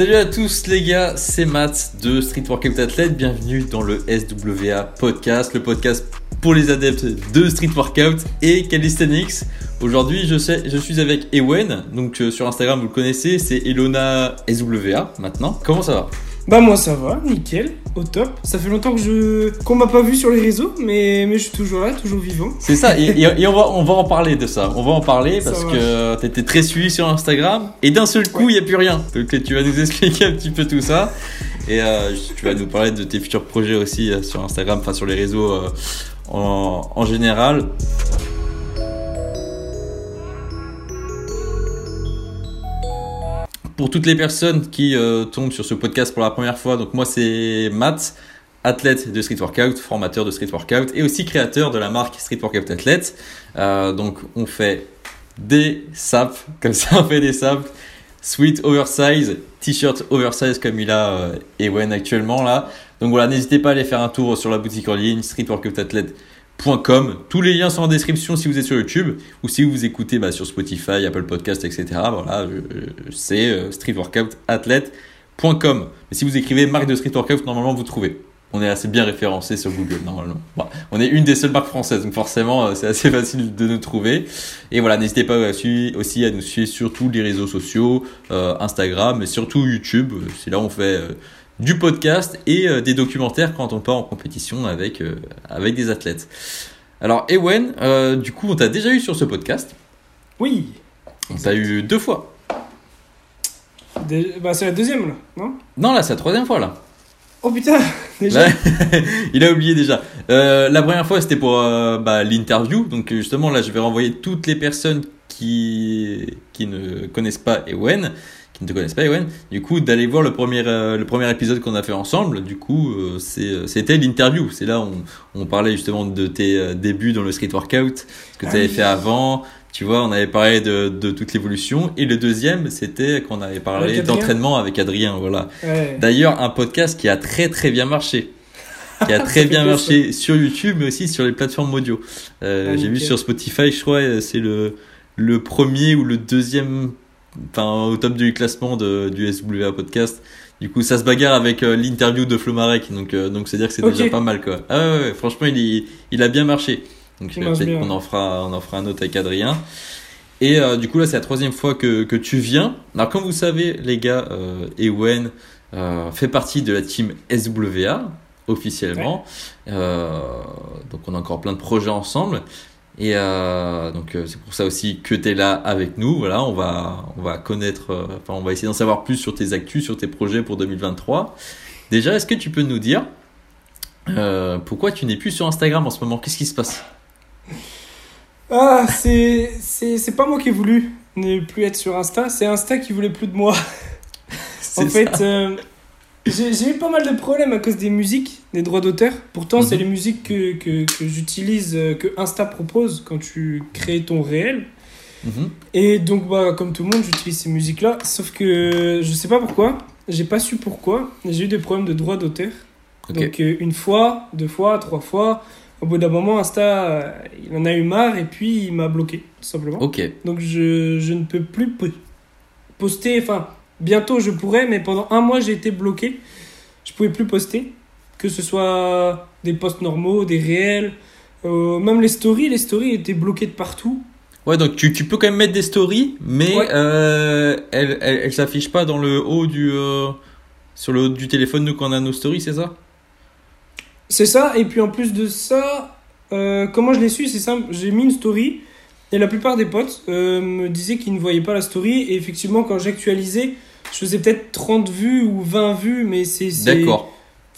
Salut à tous les gars, c'est Matt de Street Workout Athlete. Bienvenue dans le SWA Podcast, le podcast pour les adeptes de Street Workout et Calisthenics. Aujourd'hui, je, je suis avec Ewen, donc euh, sur Instagram vous le connaissez, c'est Elona SWA maintenant. Comment ça va? Bah moi ça va, nickel, au top. Ça fait longtemps que je qu'on m'a pas vu sur les réseaux, mais, mais je suis toujours là, toujours vivant. C'est ça, et, on, va, on va en parler de ça. On va en parler parce que t'étais très suivi sur Instagram et d'un seul coup, il n'y a plus rien. Donc tu vas nous expliquer un petit peu tout ça. Et euh, tu vas nous parler de tes futurs projets aussi euh, sur Instagram, enfin sur les réseaux euh, en, en général. Pour toutes les personnes qui euh, tombent sur ce podcast pour la première fois, donc moi c'est Matt, athlète de street workout, formateur de street workout et aussi créateur de la marque Street Workout Athlete. Euh, donc on fait des saps, comme ça on fait des saps, sweat oversize, t-shirt oversize comme il a euh, Ewen actuellement là. Donc voilà, n'hésitez pas à aller faire un tour sur la boutique en ligne Tous les liens sont en description si vous êtes sur YouTube ou si vous écoutez bah, sur Spotify, Apple Podcast, etc. Voilà, c'est euh, streetworkoutathlete.com. Mais si vous écrivez marque de street workout, normalement vous trouvez. On est assez bien référencé sur Google normalement. On est une des seules marques françaises, donc forcément euh, c'est assez facile de nous trouver. Et voilà, n'hésitez pas aussi à nous suivre sur tous les réseaux sociaux, euh, Instagram, mais surtout YouTube. C'est là où on fait euh, du podcast et euh, des documentaires quand on part en compétition avec, euh, avec des athlètes. Alors Ewen, euh, du coup on t'a déjà eu sur ce podcast. Oui, On t'a eu deux fois. Dé- bah c'est la deuxième là, non? Non là c'est la troisième fois là. Oh putain, déjà? Là, il a oublié déjà. La première fois, c'était pour bah, l'interview. Donc justement, là, je vais renvoyer toutes les personnes qui qui ne connaissent pas Ewen, qui ne te connaissent pas Ewen. Du coup, d'aller voir le premier euh, le premier épisode qu'on a fait ensemble. Du coup, euh, c'est c'était l'interview. C'est là où on, on parlait justement de tes euh, débuts dans le street workout, ce que tu Ah avais oui. fait avant. Tu vois, on avait parlé de, de toute l'évolution. Et le deuxième, c'était qu'on avait parlé d'entraînement avec Adrien. Voilà. Ouais. D'ailleurs, un podcast qui a très très bien marché. Qui a très bien marché sur YouTube, mais aussi sur les plateformes audio. Euh, Ah, J'ai vu sur Spotify, je crois, euh, c'est le, le premier ou le deuxième, enfin, au top du classement de, du SWA podcast. Du coup, ça se bagarre avec euh, l'interview de Flo Marek, donc euh, donc c'est dire que c'est déjà pas mal quoi. Ah ouais, ouais, franchement, il, y- il a bien marché. Donc euh, peut-être qu'on en fera on en fera un autre avec Adrien. Et euh, du coup là, c'est la troisième fois que que tu viens. Alors comme vous savez, les gars, euh, Ewen fait partie de la team SWA officiellement. Donc on a encore plein de projets ensemble. Et euh, donc euh, c'est pour ça aussi que tu es là avec nous. Voilà, on va on va connaître, euh, enfin on va essayer d'en savoir plus sur tes actus, sur tes projets pour 2023. Déjà, est-ce que tu peux nous dire pourquoi tu n'es plus sur Instagram en ce moment? Qu'est-ce qui se passe? Ah, c'est c'est c'est pas moi qui ai voulu ne plus être sur Insta, c'est Insta qui voulait plus de moi. En fait, j'ai eu pas mal de problèmes à cause des musiques, des droits d'auteur. Pourtant, c'est Mhm. les musiques que, que, que j'utilise, euh, que Insta propose quand tu crées ton réel. Mhm. Et donc, bah, comme tout le monde, j'utilise ces musiques-là. Sauf que je sais pas pourquoi, j'ai pas su pourquoi. J'ai eu des problèmes de droits d'auteur. Donc, euh, une fois, deux fois, trois fois. Au bout d'un moment, Insta, euh, il en a eu marre et puis il m'a bloqué, tout simplement. Ok. Donc je, je ne peux plus po- poster, enfin bientôt je pourrais, mais pendant un mois j'ai été bloqué. Je pouvais plus poster, que ce soit des posts normaux, des réels, euh, même les stories, les stories étaient bloquées de partout. Ouais, donc tu, tu peux quand même mettre des stories, mais Ouais. euh, elles elles, elles s'affichent pas dans le haut du euh, sur le haut du téléphone nous quand on a nos stories, c'est ça? C'est ça, et puis en plus de ça, comment je l'ai su, c'est simple, j'ai mis une story, et la plupart des potes me disaient qu'ils ne voyaient pas la story, et effectivement quand j'actualisais, je faisais peut-être 30 vues ou 20 vues, mais c'est... c'est- D'accord.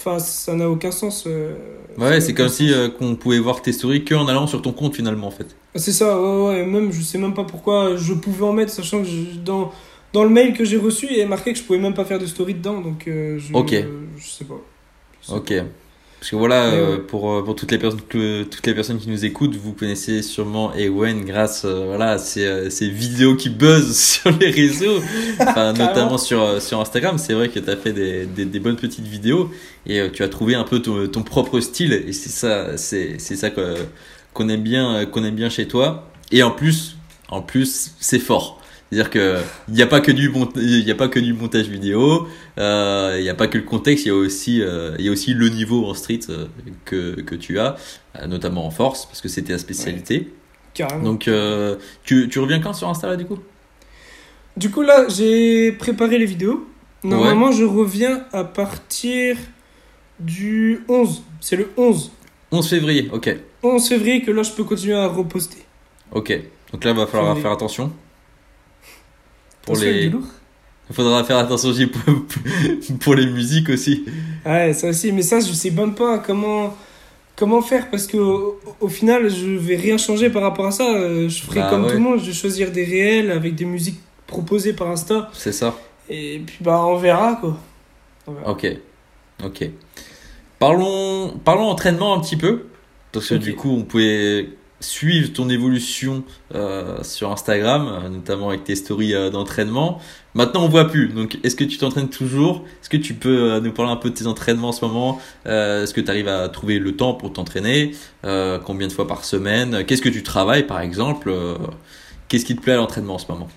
Enfin, ça n'a aucun sens. euh, Ouais, c'est comme si euh, qu'on pouvait voir tes stories que en allant sur ton compte finalement en fait. C'est ça, ouais, ouais, même, je sais même pas pourquoi je pouvais en mettre, sachant que je- dans, dans le mail que j'ai reçu, il est marqué que je pouvais même pas faire de story dedans, donc euh, je, Ok. je sais pas. Je sais Ok. Parce que voilà, euh, pour, euh, pour toutes les personnes toutes les personnes qui nous écoutent, vous connaissez sûrement Ewen grâce euh, voilà à ces, ces vidéos qui buzzent sur les réseaux, enfin, notamment sur sur Instagram. C'est vrai que tu as fait des, des, des bonnes petites vidéos et euh, tu as trouvé un peu ton, ton propre style et c'est ça c'est c'est ça que- qu'on aime bien qu'on aime bien chez toi. Et en plus en plus c'est fort. C'est-à-dire que il n'y a pas que du il a pas que du montage vidéo, euh, il n'y a pas que le contexte, il y a aussi euh, y a aussi le niveau en street euh, que que tu as, notamment en force parce que c'était ta spécialité. Carrément. Donc euh, tu tu reviens quand sur Insta là du coup? Du coup, là, j'ai préparé les vidéos. Normalement, je reviens à partir du 11. C'est le 11. 11 février. OK. 11 février que là, je peux continuer à reposter. OK. Donc là il va falloir faire attention. Pour les il faudra faire attention aussi pour, les musiques aussi. Ouais, ça aussi. Mais ça, je sais même pas comment, comment faire parce que au, au final, je vais rien changer par rapport à ça. Euh, Je ferai Bah comme ouais. tout le monde. Je vais choisir des réels avec des musiques proposées par Insta. C'est ça. Et puis, bah, on verra quoi. On verra. Ok, ok. Parlons, parlons entraînement un petit peu. Parce que du coup, on pouvait suivre ton évolution euh, sur Instagram, notamment avec tes stories euh, d'entraînement. Maintenant, on voit plus. Donc, est-ce que tu t'entraînes toujours? Est-ce que tu peux euh, nous parler un peu de tes entraînements en ce moment? Est-ce que tu arrives à trouver le temps pour t'entraîner? Combien de fois par semaine? Qu'est-ce que tu travailles, par exemple? Qu'est-ce qui te plaît à l'entraînement en ce moment?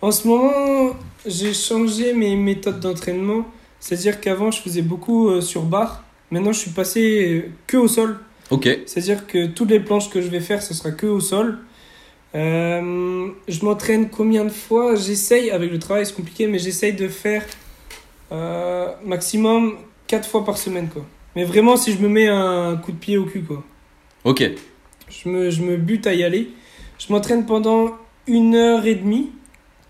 En ce moment, j'ai changé mes méthodes d'entraînement. C'est-à-dire qu'avant, je faisais beaucoup sur barre. Maintenant, je suis passé que au sol. Ok, C'est-à-dire que toutes les planches que je vais faire, ce sera que au sol. Euh, je m'entraîne combien de fois? J'essaye, avec le travail c'est compliqué, mais j'essaye de faire euh, maximum 4 fois par semaine. Quoi. Mais vraiment, si je me mets un coup de pied au cul, quoi. ok, Je me, je me bute à y aller. Je m'entraîne pendant une heure et demie,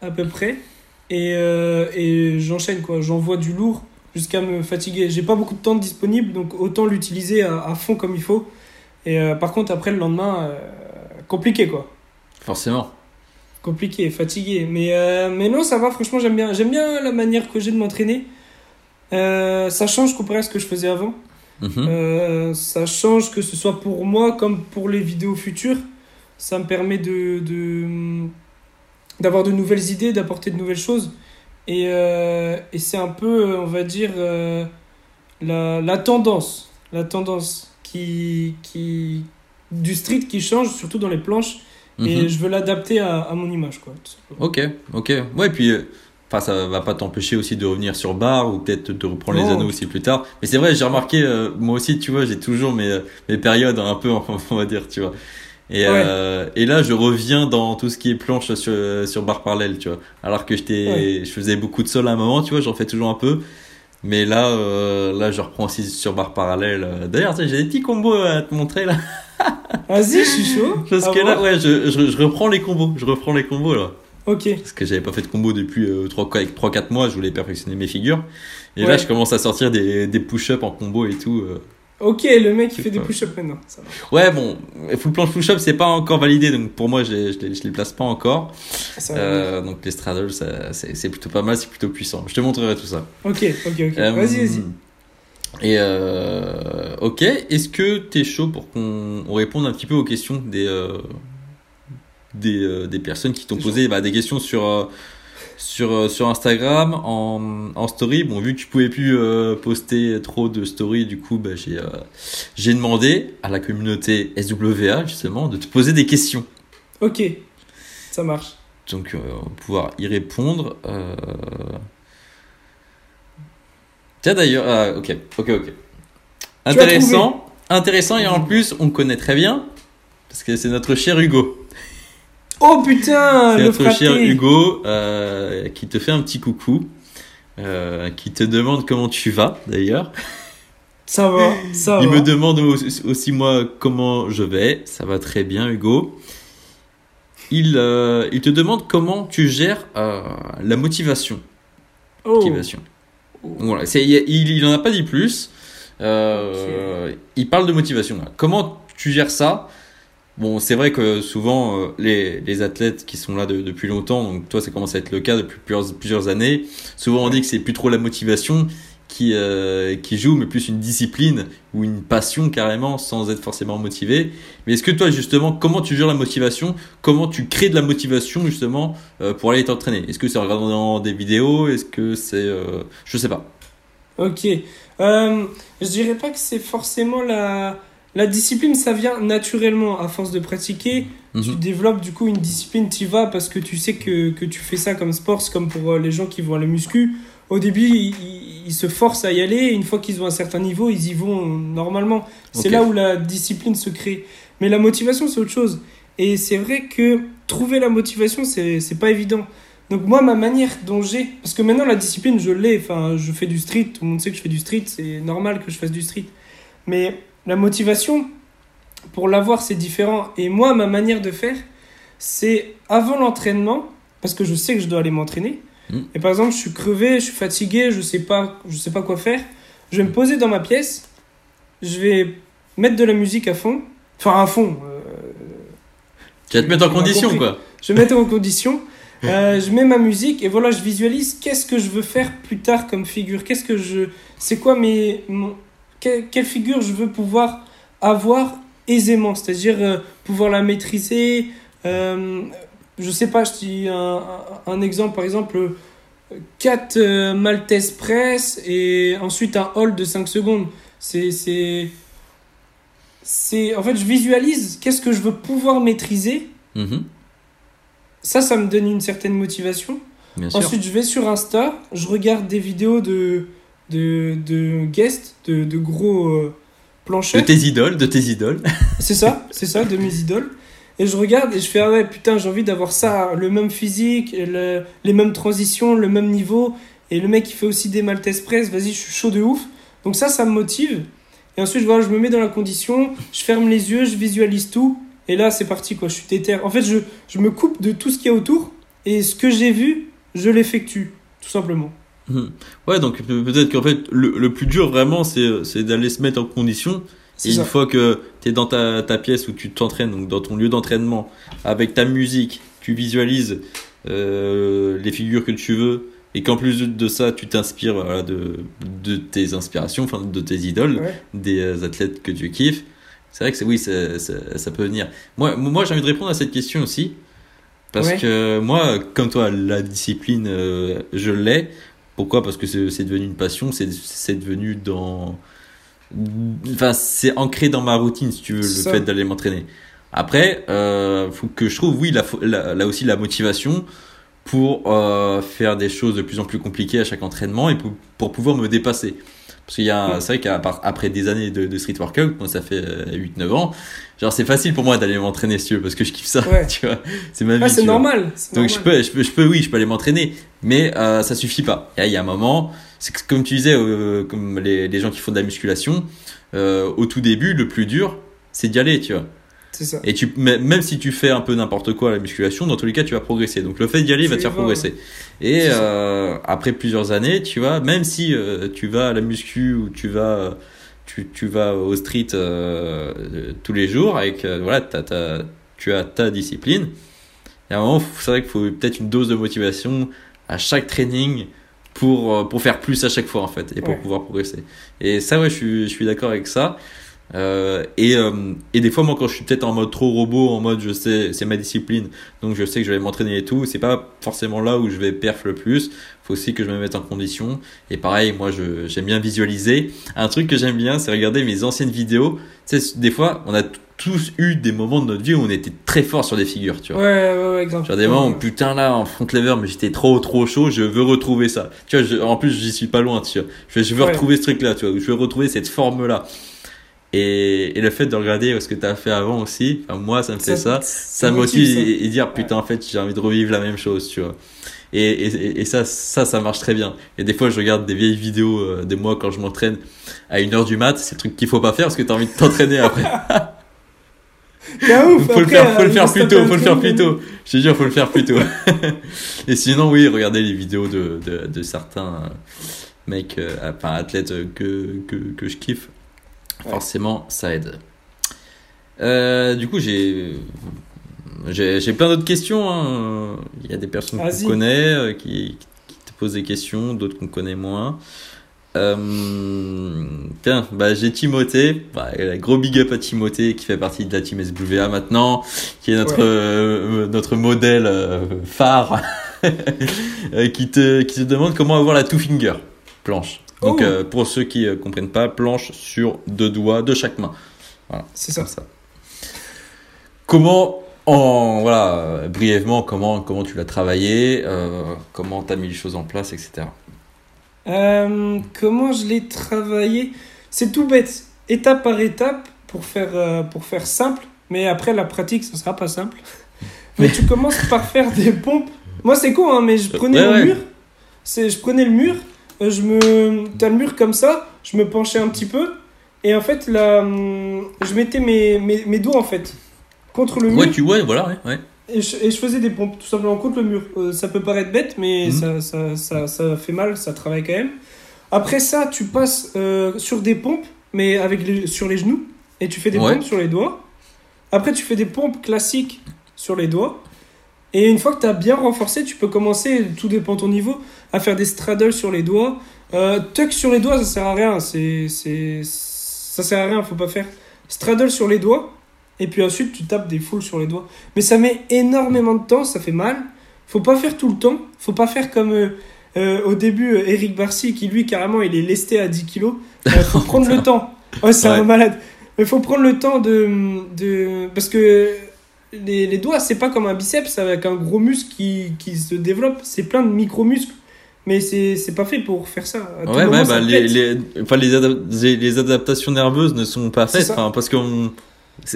à peu près. Et, euh, et j'enchaîne, quoi. J'envoie du lourd jusqu'à me fatiguer. J'ai pas beaucoup de temps disponible, donc autant l'utiliser à, à fond comme il faut. Et euh, par contre, après, le lendemain, euh, compliqué, quoi. forcément. Compliqué, fatigué. Mais, euh, mais non, ça va, franchement, j'aime bien. J'aime bien la manière que j'ai de m'entraîner. Ça change comparé à ce que je faisais avant. Mhm. Ça change que ce soit pour moi comme pour les vidéos futures. Ça me permet de, de- d'avoir de nouvelles idées, d'apporter de nouvelles choses. Et, euh, et c'est un peu, on va dire, euh, la, la tendance. La tendance qui, qui, du street qui change, surtout dans les planches. Mhm. Et je veux l'adapter à, à mon image. Quoi. Ok, ok. Ouais, puis euh, enfin, ça va pas t'empêcher aussi de revenir sur bar ou peut-être de reprendre les anneaux aussi plus tard. Mais c'est vrai, j'ai remarqué, euh, moi aussi, tu vois, j'ai toujours mes, euh, mes périodes un peu, on va dire, tu vois. Et, Ouais. euh, et là, je reviens dans tout ce qui est planche sur, sur barre parallèle, tu vois. Alors que j'étais, Ouais. je faisais beaucoup de sol à un moment, tu vois, j'en fais toujours un peu. Mais là, euh, là, je reprends aussi sur barre parallèle. D'ailleurs, tu sais, j'ai des petits combos à te montrer là. Vas-y, je suis chaud. Parce À que là, ouais, je, je, je reprends les combos. Je reprends les combos là. Ok. Parce que j'avais pas fait de combo depuis euh, 3-4 mois, je voulais perfectionner mes figures. Et là, je commence à sortir des, des push-ups en combo et tout. euh. Ok, le mec il fait des push-ups maintenant. Ça va. Ouais, bon, full planche push-up, c'est pas encore validé, donc pour moi, je les, je les, je les place pas encore. Euh, donc les straddles, c'est plutôt pas mal, c'est plutôt puissant. Je te montrerai tout ça. Ok, ok, ok. Euh, Vas-y, vas-y. Et euh, ok, est-ce que t'es chaud pour qu'on on réponde un petit peu aux questions des des, des personnes qui t'ont posé bah, des questions sur sur euh, sur Instagram en, en story. Bon, vu que tu pouvais plus euh, poster trop de stories, du coup, bah, j'ai euh, j'ai demandé à la communauté SWA justement de te poser des questions. Ok, ça marche. Donc, euh, on va pouvoir y répondre. Tiens d'ailleurs, ah, ok, ok, ok. Intéressant, intéressant et en plus, on connaît très bien parce que c'est notre cher Hugo. Oh putain, c'est notre cher Hugo euh, qui te fait un petit coucou, euh, qui te demande comment tu vas d'ailleurs. Ça va, ça Il va. me demande aussi, moi comment je vais. Ça va très bien, Hugo. Il, euh, il te demande comment tu gères euh, la motivation. Oh. Motivation. Voilà, c'est, il, il en a pas dit plus. Euh, Il parle de motivation. Comment tu gères ça Bon, c'est vrai que souvent euh, les, les athlètes qui sont là de- depuis longtemps, donc toi ça commence à être le cas depuis plusieurs, années. Souvent on dit que c'est plus trop la motivation qui euh, qui joue, mais plus une discipline ou une passion carrément, sans être forcément motivé. Mais est-ce que toi justement, comment tu gères la motivation? Comment tu crées de la motivation justement euh, pour aller t'entraîner? Est-ce que c'est en regardant des vidéos? Est-ce que c'est, je sais pas. Ok. Je dirais pas que c'est forcément la, la discipline, ça vient naturellement à force de pratiquer. Tu Mhm. développes du coup une discipline, tu vas parce que tu sais que, que tu fais ça comme sport, c'est comme pour euh, les gens qui vont à la muscu. Au début, ils, se forcent à y aller, et une fois qu'ils ont un certain niveau, ils y vont normalement. C'est là où la discipline se crée. Mais la motivation, c'est autre chose. Et c'est vrai que trouver la motivation, c'est c'est pas évident. Donc moi, ma manière dont j'ai... Parce que maintenant, la discipline, je l'ai. Enfin, je fais du street, tout le monde sait que je fais du street, c'est normal que je fasse du street. Mais la motivation, pour l'avoir, c'est différent. Et moi, ma manière de faire, c'est avant l'entraînement, parce que je sais que je dois aller m'entraîner. Mm. Et par exemple, je suis crevé, je suis fatigué, je sais pas, je sais pas quoi faire. Je vais me poser dans ma pièce, je vais mettre de la musique à fond, enfin à fond. euh, Tu vas te mettre en condition, quoi. je vais mettre en condition. euh, je mets ma musique et voilà, je visualise qu'est-ce que je veux faire plus tard comme figure. Qu'est-ce que je, c'est quoi mes, mon- que- quelle figure je veux pouvoir avoir aisément, c'est-à-dire euh, pouvoir la maîtriser. euh, je sais pas, je dis un, exemple, par exemple, 4 Maltese press et ensuite un hold de 5 secondes. C'est, c'est, c'est, en fait, je visualise qu'est-ce que je veux pouvoir maîtriser. Mhm. Ça, ça me donne une certaine motivation. Bien sûr. Ensuite, je vais sur Insta, je regarde des vidéos de, de, de guests, de, de gros euh, de plancheurs. tes idoles, de tes idoles. C'est ça, c'est ça, de mes idoles. Et je regarde et je fais, ah ouais, putain, j'ai envie d'avoir ça, le même physique, le- les mêmes transitions, le même niveau. Et le mec, il fait aussi des Maltese Press, vas-y, je suis chaud de ouf. Donc ça, ça me motive. Et ensuite, voilà, je me mets dans la condition, je ferme les yeux, je visualise tout. Et là, c'est parti, quoi, je suis déter. En fait, je, je me coupe de tout ce qu'il y a autour. Et ce que j'ai vu, je l'effectue, tout simplement. Mhm. Ouais, donc pe- peut-être qu'en fait, le, le plus dur vraiment, c'est d'aller se mettre en condition. Et une fois que tu es dans ta, ta pièce où tu t'entraînes, donc dans ton lieu d'entraînement, avec ta musique, tu visualises euh, les figures que tu veux, et qu'en plus de, ça, tu t'inspires voilà, de, de tes inspirations, enfin de tes idoles, Ouais. des euh, athlètes que tu kiffes. C'est vrai que oui, ça, ça, ça peut venir. Moi, moi j'ai envie de répondre à cette question aussi. Parce Ouais. que moi, comme toi, la discipline, euh, je l'ai. Pourquoi? Parce que c'est devenu une passion, c'est devenu dans. Enfin, c'est ancré dans ma routine, si tu veux, le ça. fait d'aller m'entraîner. Après, euh, faut que je trouve, oui, là, là, là aussi, la motivation pour euh, faire des choses de plus en plus compliquées à chaque entraînement et pour, pour pouvoir me dépasser. Parce qu'il y a, c'est vrai qu'après des années de, de street workout, moi ça fait euh, 8-9 ans, genre c'est facile pour moi d'aller m'entraîner si tu veux, parce que je kiffe ça, Ouais. tu vois, c'est ma vie. Ah, c'est normal. Donc je peux, je peux, je peux, oui, je peux aller m'entraîner, mais euh, ça suffit pas. Il y a un moment, c'est comme tu disais, euh, comme les, les gens qui font de la musculation, euh, au tout début, le plus dur, c'est d'y aller, tu vois. C'est ça. Et tu, même si tu fais un peu n'importe quoi à la musculation, dans tous les cas, tu vas progresser. Donc le fait d'y aller Tu va te faire progresser. Et euh, après plusieurs années, tu vois, même si euh, tu vas à la muscu ou tu vas, tu, tu vas au street euh, euh, tous les jours avec, euh, voilà, t'as- t'as- tu as ta discipline. Et à un moment, c'est vrai qu'il faut peut-être une dose de motivation à chaque training pour, euh, pour faire plus à chaque fois en fait et pour Ouais. pouvoir progresser. Et ça, ouais, je suis, je suis d'accord avec ça. Euh, et, euh, et des fois, moi, quand je suis peut-être en mode trop robot, en mode je sais, c'est ma discipline, donc je sais que je vais m'entraîner et tout, c'est pas forcément là où je vais perf le plus. Faut aussi que je me mette en condition. Et pareil, moi, je, j'aime bien visualiser. Un truc que j'aime bien, c'est regarder mes anciennes vidéos. Tu sais, des fois, on a tous eu des moments de notre vie où on était très fort sur des figures, tu vois. Ouais, ouais, ouais, grave. Genre des moments où, putain là en front lever mais j'étais trop trop chaud je veux retrouver ça tu vois je- en plus j'y suis pas loin tu vois je, je veux Ouais. retrouver ce truc là tu vois je veux retrouver cette forme là et, et le fait de regarder ce que tu as fait avant aussi enfin, moi ça me fait ça ça, me motive. Et, et dire putain en fait j'ai envie de revivre la même chose tu vois et, et, et ça ça ça marche très bien et des fois je regarde des vieilles vidéos euh, de moi quand je m'entraîne à une heure du mat c'est le truc qu'il faut pas faire parce que t'as envie de t'entraîner après ouf, faut le faire, faut euh, le faire il plus tôt, faut le faire plus tôt. Je te jure, faut le faire plus tôt. Et sinon, oui, regardez les vidéos de, de, de certains euh, mecs, euh, enfin athlètes euh, que, que, que je kiffe. Ouais. Forcément, ça aide. Euh, du coup, j'ai j'ai j'ai plein d'autres questions. hein. Il y a des personnes qu'on connaît euh, qui, qui te posent des questions, d'autres qu'on connaît moins. Euh, tiens, bah, j'ai Timothée, bah, gros big up à Timothée qui fait partie de la team SWA maintenant, qui est notre Ouais. euh, notre modèle euh, phare, qui te qui te demande comment avoir la two finger planche. Donc Oh. euh, pour ceux qui euh, comprennent pas, planche sur deux doigts de chaque main. Voilà, C'est ça. ça. Comment, en, voilà, euh, brièvement, comment, comment tu l'as travaillé, euh, comment tu as mis les choses en place, etc. Comment je l'ai travaillé? C'est tout bête, étape par étape, pour faire, pour faire simple. Mais après, la pratique, ça sera pas simple. Mais tu commences par faire des pompes. Moi, c'est con, hein, mais je prenais Ouais, le ouais. mur. C'est, je prenais le mur. Euh, Je me, t'as le mur comme ça. Je me penchais un petit peu. Et en fait, là, je mettais mes, mes, mes doigts, en fait, contre le mur. Ouais, tu vois, voilà, ouais, ouais. Et je, et je faisais des pompes, tout simplement contre le mur. Euh, ça peut paraître bête, mais Mhm. ça, ça, ça, ça fait mal, ça travaille quand même. Après ça, tu passes euh, sur des pompes, mais avec les, sur les genoux, et tu fais des Ouais. pompes sur les doigts. Après, tu fais des pompes classiques sur les doigts. Et une fois que tu as bien renforcé, tu peux commencer, tout dépend de ton niveau, à faire des straddles sur les doigts. Euh, tuck sur les doigts, ça sert à rien. C'est, c'est, ça sert à rien, faut pas faire. Straddle sur les doigts, et puis ensuite tu tapes des foules sur les doigts. Mais ça met énormément de temps, ça fait mal. Faut pas faire tout le temps. Faut pas faire comme euh, euh, au début Eric Barcy qui lui carrément il est lesté à 10 kilos. Faut prendre le temps. Ouais, c'est Ouais. un malade. Mais faut prendre le temps de, de parce que les, les doigts c'est pas comme un biceps avec un gros muscle qui, qui se développe. C'est plein de micro muscles. Mais c'est pas fait pour faire ça. À tout Ouais, moment, ouais, ça bah, les, enfin, les, adap- les- adaptations nerveuses ne sont pas faites, enfin, parce qu'on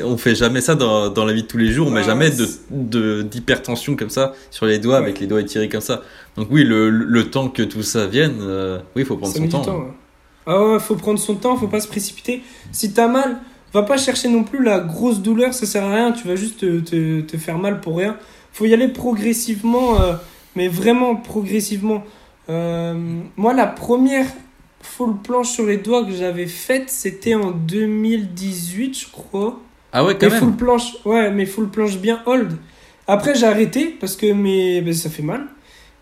on fait jamais ça dans, dans la vie de tous les jours, on met Ouais, jamais de, c'est- de, d'hypertension comme ça sur les doigts, Ouais. avec les doigts étirés comme ça. Donc oui, le, le temps que tout ça vienne, euh, oui, il faut prendre Ça son met temps. temps. ouais. Ah ouais, faut prendre son temps, faut pas se précipiter. Si t'as mal, va pas chercher non plus la grosse douleur, ça sert à rien, tu vas juste te, te, te faire mal pour rien. Faut y aller progressivement, euh, mais vraiment progressivement. Euh, moi, la première full planche sur les doigts que j'avais faite, c'était en 2018, je crois. Ah ouais, quand mais full même. planche, ouais, mais full planche bien hold. Après, j'ai arrêté parce que mes, ben, ça fait mal.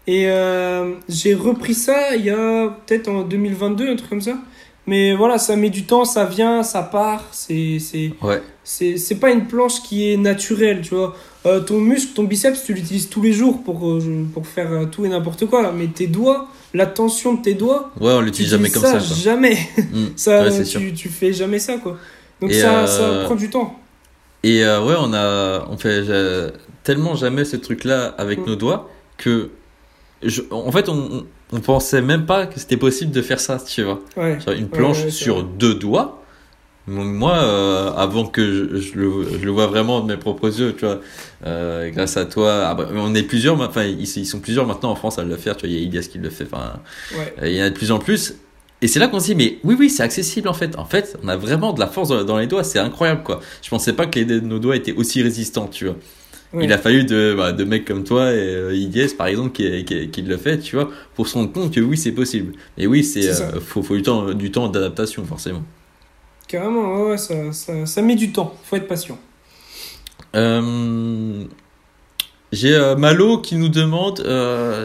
Et euh, j'ai repris ça il y a peut-être en 2022, un truc comme ça. Mais voilà, ça met du temps, ça vient, ça part. C'est, c'est, Ouais. c'est, c'est pas une planche qui est naturelle, tu vois. Euh, ton muscle, ton biceps, tu l'utilises tous les jours pour, euh, pour faire euh, tout et n'importe quoi. Mais tes doigts, la tension de tes doigts, Ouais, on l'utilise jamais comme ça. quoi. Jamais. Mm. Ça, Ouais, tu, tu fais jamais ça, quoi. Donc Et, ça, euh, ça prend du temps. Et euh, ouais, on a, on fait tellement jamais ce truc-là avec Mm. nos doigts que, je, en fait, on, pensait même pas que c'était possible de faire ça, tu vois. Ouais. Une planche ouais, sur vrai. deux doigts. Moi, euh, avant que je, je le, je le vois vraiment de mes propres yeux, tu vois, euh, grâce à toi, ah on est plusieurs, enfin ils, ils sont plusieurs maintenant en France à le faire, tu vois, il y a Ilias qui le fait, enfin euh, il y en a de plus en plus. Et c'est là qu'on se dit, mais oui, oui, c'est accessible en fait. En fait, on a vraiment de la force dans, dans les doigts, c'est incroyable quoi. Je pensais pas que les, nos doigts étaient aussi résistants, tu vois. Il a fallu de, bah, de mecs comme toi et euh, par exemple qui, qui, qui le fait, tu vois, pour se rendre compte que oui, c'est possible. Et oui, c'est euh, faut, faut du temps, du temps d'adaptation forcément. Carrément, ouais, ça, ça, ça met du temps. Faut être patient. Euh, J'ai Malo qui nous demande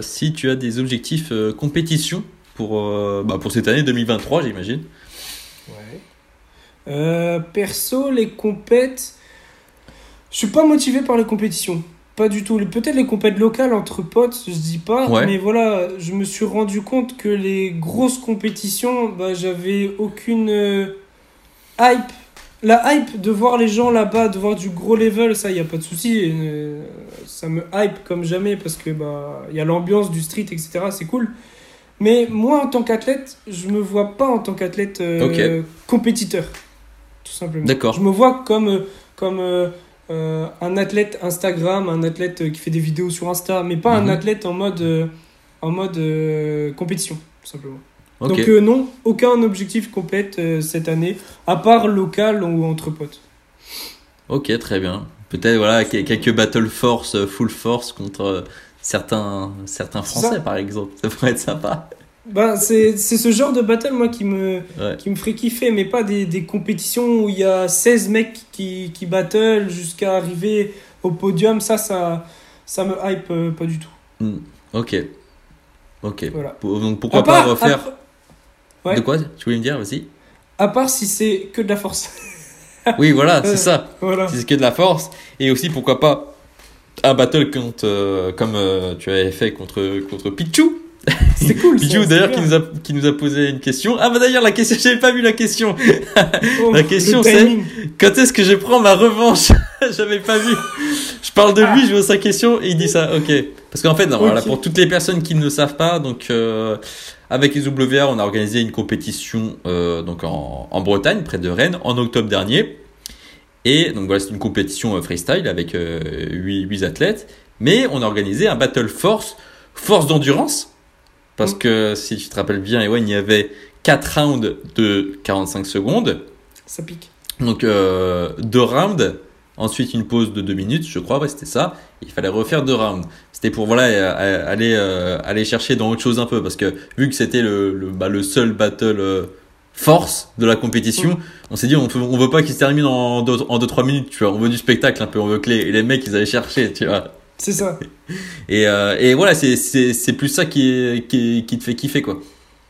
si tu as des objectifs compétition pour, bah, pour cette année 2023, j'imagine. Ouais. Perso, les compètes. Je suis pas motivé par les compétitions. Pas du tout. Peut-être les compètes locales entre potes, je dis pas. Ouais. Mais voilà, je me suis rendu compte que les grosses compétitions, bah, j'avais aucune euh, hype. La hype de voir les gens là-bas, de voir du gros level, ça, il a pas de souci. Euh, ça me hype comme jamais parce que bah il y a l'ambiance du street, etc. C'est cool. Mais moi, en tant qu'athlète, je me vois pas en tant qu'athlète euh, compétiteur, tout simplement. D'accord. Je me vois comme, comme euh, un athlète Instagram, un athlète euh, qui fait des vidéos sur Insta, mais pas Mhm. un athlète en mode, euh, en mode euh, compétition, tout simplement. Donc euh, non, aucun objectif complète cette année, à part local ou entre potes. Ok, très bien. Peut-être voilà que- quelques battle force, full force contre certains certains Français ça. par exemple. Ça pourrait être sympa. Bah, c'est ce genre de battle, moi, qui me, Ouais. qui me ferait kiffer, mais pas des, des compétitions où il y a 16 mecs qui, qui battle jusqu'à arriver au podium. Ça, ça, ça me hype euh, pas du tout. Ok. Ok. Voilà. Donc pourquoi À pas part- refaire Ouais. De quoi Tu voulais me dire? Aussi À part si c'est que de la force. Oui, voilà, c'est ça. voilà. Si c'est que de la force. Et aussi, pourquoi pas un battle contre, euh, comme euh, tu avais fait contre, contre Pichu C'était cool. c'était d'ailleurs qui nous a qui nous a posé une question. Ah bah d'ailleurs la question, j'avais pas vu la question. Oh, la question, c'est-. Quand est-ce que je prends ma revanche? J'avais pas vu. Je parle de lui, je vois sa question et il dit ça. Ok. Parce qu'en fait, non, voilà, pour toutes les personnes qui ne le savent pas, donc euh, avec les WR, on a organisé une compétition euh, donc en, en Bretagne, près de Rennes, en octobre dernier. Et donc voilà, c'est une compétition euh, freestyle avec euh, 8, athlètes. Mais on a organisé un battle force, force d'endurance. Parce que si tu te rappelles bien, Ewan, il y avait 4 rounds de 45 secondes. Ça pique. Donc euh, deux rounds, ensuite une pause de deux minutes, je crois, ouais, c'était ça. Il fallait refaire deux rounds. C'était pour voilà euh, aller euh, aller chercher dans autre chose un peu parce que vu que c'était le le, bah, le seul battle euh, force de la compétition, on s'est dit on on veut pas qu'il se termine en deux, en deux trois minutes, tu vois. On veut du spectacle un peu, on veut que les, les mecs ils allaient chercher, tu vois. C'est ça. Et euh, et voilà, c'est c'est c'est plus ça qui qui qui te fait kiffer quoi.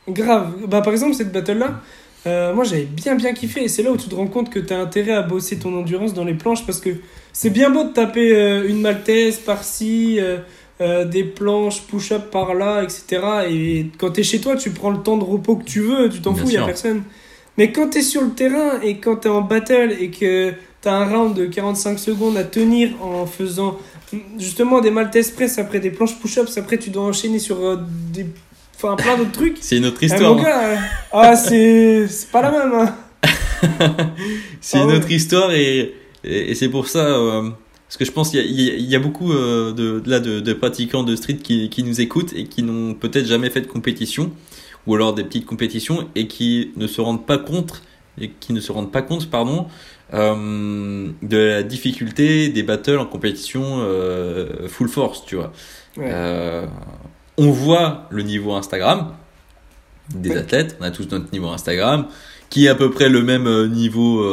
Grave. Bah, par exemple, cette battle-là, euh, moi j'avais bien bien kiffé. Et c'est là où tu te rends compte que tu as intérêt à bosser ton endurance dans les planches parce que c'est bien beau de taper euh, une maltaise par-ci, euh, des planches push-up par-là, etc. Et quand tu es chez toi, tu prends le temps de repos que tu veux, tu t'en fous, il a personne. Mais quand tu es sur le terrain et quand tu es en battle et que tu as un round de 45 secondes à tenir en faisant justement des maltaises press après des planches push-ups, après tu dois enchaîner sur euh, des. Enfin, plein d'autres trucs. C'est une autre Eh, histoire. gars, euh, ah, c'est c'est pas la même. Hein. C'est Ah une ouais. autre histoire et, et, et c'est pour ça, euh, parce que je pense qu'il y y a- il y a beaucoup de, là, de, de pratiquants de street qui, qui nous écoutent et qui n'ont peut-être jamais fait de compétition ou alors des petites compétitions et qui ne se rendent pas compte et qui ne se rendent pas compte pardon de la difficulté des battles en compétition euh, full force tu vois. Ouais. euh, on voit le niveau Instagram des athlètes, on a tous notre niveau Instagram, qui est à peu près le même euh, niveau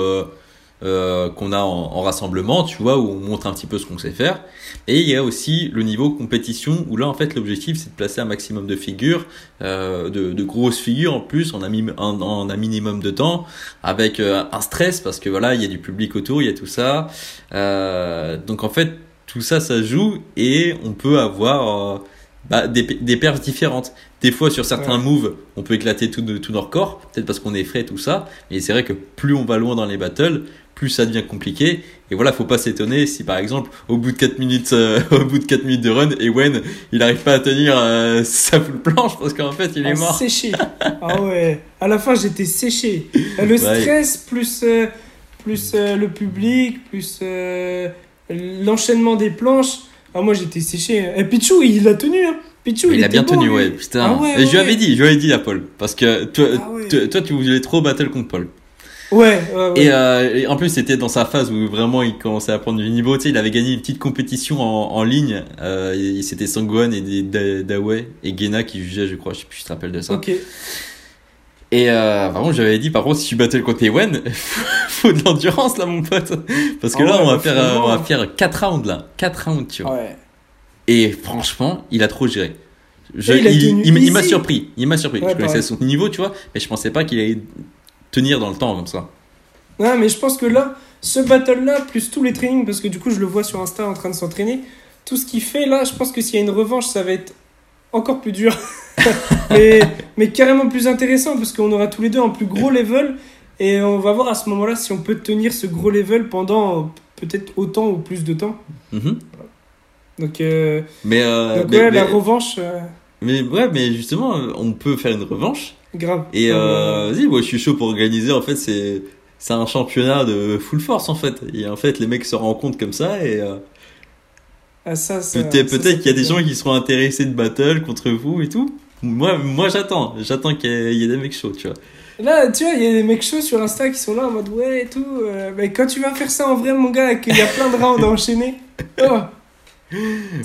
euh, qu'on a en, en rassemblement, tu vois, où on montre un petit peu ce qu'on sait faire. Et il y a aussi le niveau compétition, où là, en fait, l'objectif, c'est de placer un maximum de figures, euh, de, de grosses figures en plus, en un, en, en un minimum de temps, avec euh, un stress, parce que voilà, il y a du public autour, il y a tout ça. Euh, donc en fait, tout ça, ça joue, et on peut avoir... euh, bah, des, des perfs différentes. Des fois, sur certains Ouais. moves, on peut éclater tout, tout notre corps, peut-être parce qu'on est frais, tout ça. Mais c'est vrai que plus on va loin dans les battles, plus ça devient compliqué. Et voilà, faut pas s'étonner si par exemple, au bout de 4 minutes, euh, au bout de 4 minutes de run, Ewen, il arrive pas à tenir euh, sa full planche parce qu'en fait, il est Ah, mort. Séché. Ah ouais. À la fin, j'étais séché. Euh, Le Ouais. stress, plus, euh, plus le public, plus l'enchaînement des planches. Ah, moi, j'étais séché. Et Pichou, il a tenu. Hein. Pichou, il, a bien tenu, ouais, putain. Ah ouais, et je lui avais dit, je lui avais dit à Paul. Parce que toi, Ah toi, tu voulais trop battle contre Paul. Ouais, ouais, ouais. Et, euh, et en plus, c'était dans sa phase où vraiment il commençait à prendre du niveau. Tu sais, il avait gagné une petite compétition en, en ligne. Euh, c'était Sangwan et Dawei et Gena qui jugeaient, je crois. Je sais plus si tu te rappelles de ça. Ok. Et euh, contre, j'avais dit, par contre, si tu battle contre Ewen, faut de l'endurance là, mon pote. Parce que Ah là, ouais, on, va bah, faire, euh, on va faire 4 rounds là. 4 rounds, tu vois. Ouais. Et franchement, il a trop géré. Je- il m'a surpris. Il m'a surpris. Ouais, je connaissais son niveau, tu vois. Mais je pensais pas qu'il allait tenir dans le temps comme ça. Ouais, mais je pense que là, ce battle-là, plus tous les trainings, parce que du coup, je le vois sur Insta en train de s'entraîner, tout ce qu'il fait là, je pense que s'il y a une revanche, ça va être encore plus dur. mais, mais carrément plus intéressant, parce qu'on aura tous les deux un plus gros level, et on va voir à ce moment-là si on peut tenir ce gros level pendant peut-être autant ou plus de temps. Mhm. Donc, euh, Mais, euh, donc mais, ouais, la revanche, euh, mais ouais, mais justement, on peut faire une revanche. Grave. Et Euh, euh, vas-y, moi je suis chaud pour organiser. En fait, c'est c'est un championnat de full force en fait. Et en fait, les mecs se rencontrent comme ça et euh, ah, ça, ça- peut-être qu'il y a des gens qui seront intéressés de battle contre vous et tout. Moi, moi j'attends, j'attends qu'il y, ait- il y ait des mecs chauds, tu vois. Là, tu vois, il y a des mecs chauds sur Insta qui sont là en mode ouais et tout. euh, mais quand tu vas faire ça en vrai, mon gars, qu'il y a plein de rounds à enchaîner, oh,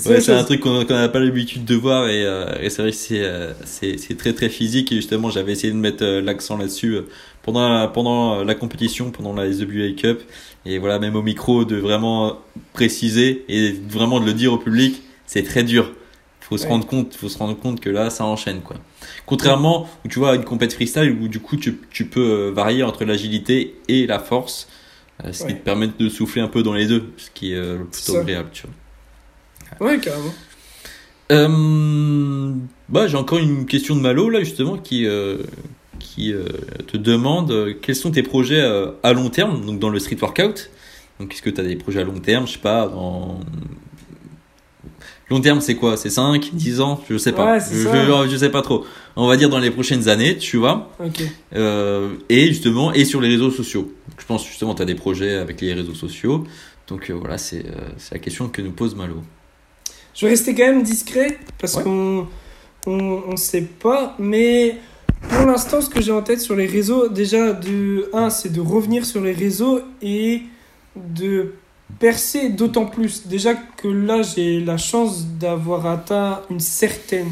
Ouais, c'est un truc qu'on n'a pas l'habitude de voir et, euh, et c'est vrai que c'est euh, c'est c'est très très physique et justement j'avais essayé de mettre euh, l'accent là-dessus euh, pendant la, pendant la compétition, pendant la SWA Cup et voilà même au micro de vraiment préciser et vraiment de le dire au public, c'est très dur. Faut se rendre compte, faut se rendre compte que là ça enchaîne quoi. Contrairement où tu vois à une compète freestyle où du coup tu, tu peux euh, varier entre l'agilité et la force, euh, ce qui te permet de souffler un peu dans les deux, ce qui est euh, plutôt agréable, tu vois. Ouais, carrément. Euh, Bah, j'ai encore une question de Malo là justement qui euh, qui euh, te demande quels sont tes projets à long terme donc dans le street workout? Donc est-ce que tu as des projets à long terme, je sais pas dans long terme c'est quoi? C'est 5, 10 ans, je sais pas. Ouais, je, je, je sais pas trop. On va dire dans les prochaines années, tu vois. Et justement et sur les réseaux sociaux. Je pense justement tu as des projets avec les réseaux sociaux. Donc voilà, c'est c'est la question que nous pose Malo. Je vais rester quand même discret parce Ouais. qu'on on, on sait pas, mais pour l'instant, ce que j'ai en tête sur les réseaux, déjà de un, c'est de revenir sur les réseaux et de percer d'autant plus. Déjà que là, j'ai la chance d'avoir atteint une certaine,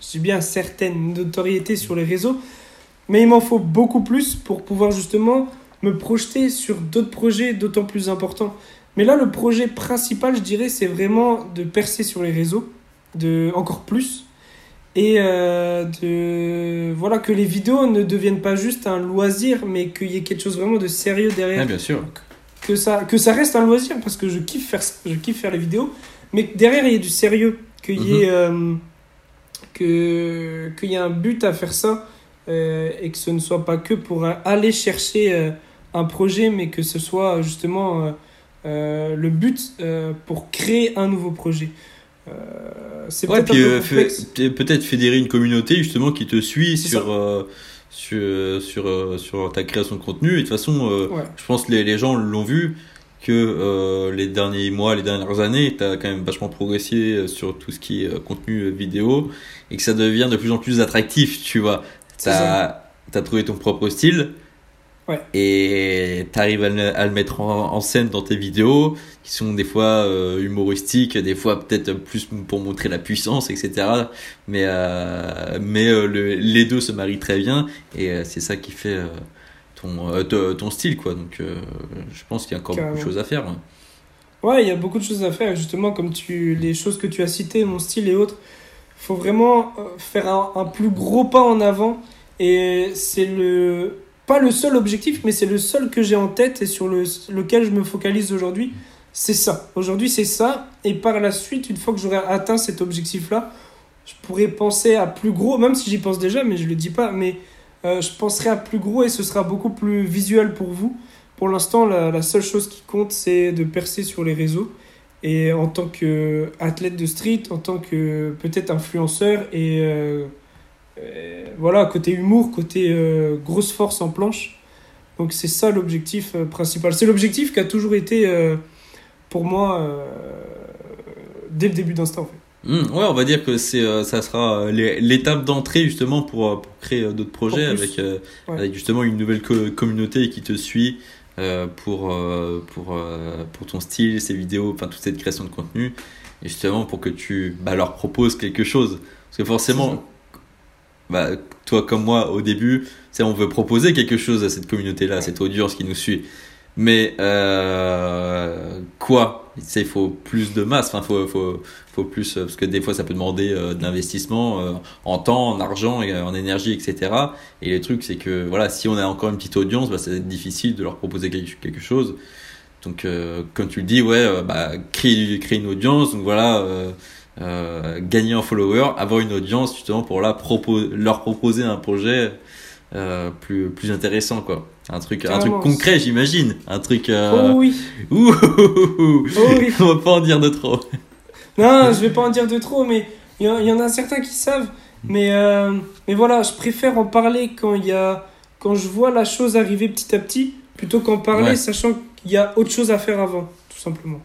je dis bien certaine notoriété sur les réseaux, mais il m'en faut beaucoup plus pour pouvoir justement me projeter sur d'autres projets d'autant plus importants. Mais là, le projet principal, je dirais, c'est vraiment de percer sur les réseaux, de encore plus, et euh, de voilà que les vidéos ne deviennent pas juste un loisir, mais qu'il y ait quelque chose vraiment de sérieux derrière Ouais, bien sûr. que ça, que ça reste un loisir parce que je kiffe faire je kiffe faire les vidéos, mais que derrière il y ait du sérieux, qu'il y ait euh, que qu'il y ait un but à faire ça euh, et que ce ne soit pas que pour aller chercher un projet, mais que ce soit justement le but euh, pour créer un nouveau projet. Euh, c'est Ouais, peut-être euh, peut-être fédérer une communauté justement qui te suit sur, euh, sur, sur, euh, sur ta création de contenu. Et de toute façon, euh, Ouais. je pense que les, les gens l'ont vu que euh, les derniers mois, les dernières années, tu as quand même vachement progressé euh, sur tout ce qui est euh, contenu euh, vidéo et que ça devient de plus en plus attractif, tu vois. C'est T'as as trouvé ton propre style. Ouais. Et tu arrives à, le- à le mettre en, en scène dans tes vidéos, qui sont des fois euh, humoristiques, des fois peut-être plus pour montrer la puissance, etc. Mais, euh, mais euh, le- les deux se marient très bien, et c'est ça qui fait ton, ton style, quoi. Donc je pense qu'il y a encore beaucoup de choses à faire. hein. Ouais, il y a beaucoup de choses à faire, justement, comme tu, les choses que tu as citées, mon style et autres. Il faut vraiment faire un, un plus gros pas en avant. Et c'est le. Pas le seul objectif, mais c'est le seul que j'ai en tête et sur le, lequel je me focalise aujourd'hui. C'est ça. Aujourd'hui, c'est ça. Et par la suite, une fois que j'aurai atteint cet objectif-là, je pourrais penser à plus gros, même si j'y pense déjà, mais je le dis pas. Mais euh, je penserai à plus gros et ce sera beaucoup plus visuel pour vous. Pour l'instant, la, seule chose qui compte, c'est de percer sur les réseaux. Et en tant qu'athlète de street, en tant que peut-être influenceur, et euh, voilà, côté humour, côté euh, grosse force en planche. Donc c'est ça l'objectif euh, principal. C'est l'objectif qui a toujours été euh, pour moi euh, dès le début d'Insta en fait. Hmm, ouais, on va dire que c'est, euh, ça sera euh, l'é- l'étape d'entrée justement pour, euh, pour créer euh, d'autres projets avec, euh, Ouais. avec justement une nouvelle co- communauté qui te suit euh, pour, euh, pour, euh, pour ton style, ces vidéos, enfin toute cette création de contenu, et justement pour que tu bah, leur proposes quelque chose. Parce que forcément, bah, toi comme moi au début, c'est on veut proposer quelque chose à cette communauté-là, à cette audience qui nous suit. Mais euh, quoi? Il faut plus de masse, enfin faut, faut, faut plus parce que des fois ça peut demander euh, de l'investissement euh, en temps, en argent, et, euh, en énergie, etc. Et le truc c'est que voilà, si on a encore une petite audience, bah, ça va être difficile de leur proposer quelque, quelque chose. Donc euh, comme tu le dis, ouais, euh, bah, créer, créer une audience, donc voilà. Euh, gagner un follower, avoir une audience justement pour leur proposer un projet euh, plus, plus intéressant quoi. Un truc, un truc concret j'imagine. Un truc... Euh... Oh oui ouh. Oh oui On va pas en dire de trop. Non, je vais pas en dire de trop, mais il y, en- y en a certains qui savent. Mais, mais voilà, je préfère en parler quand, y a, quand je vois la chose arriver petit à petit, plutôt qu'en parler Ouais. sachant qu'il y a autre chose à faire avant, tout simplement.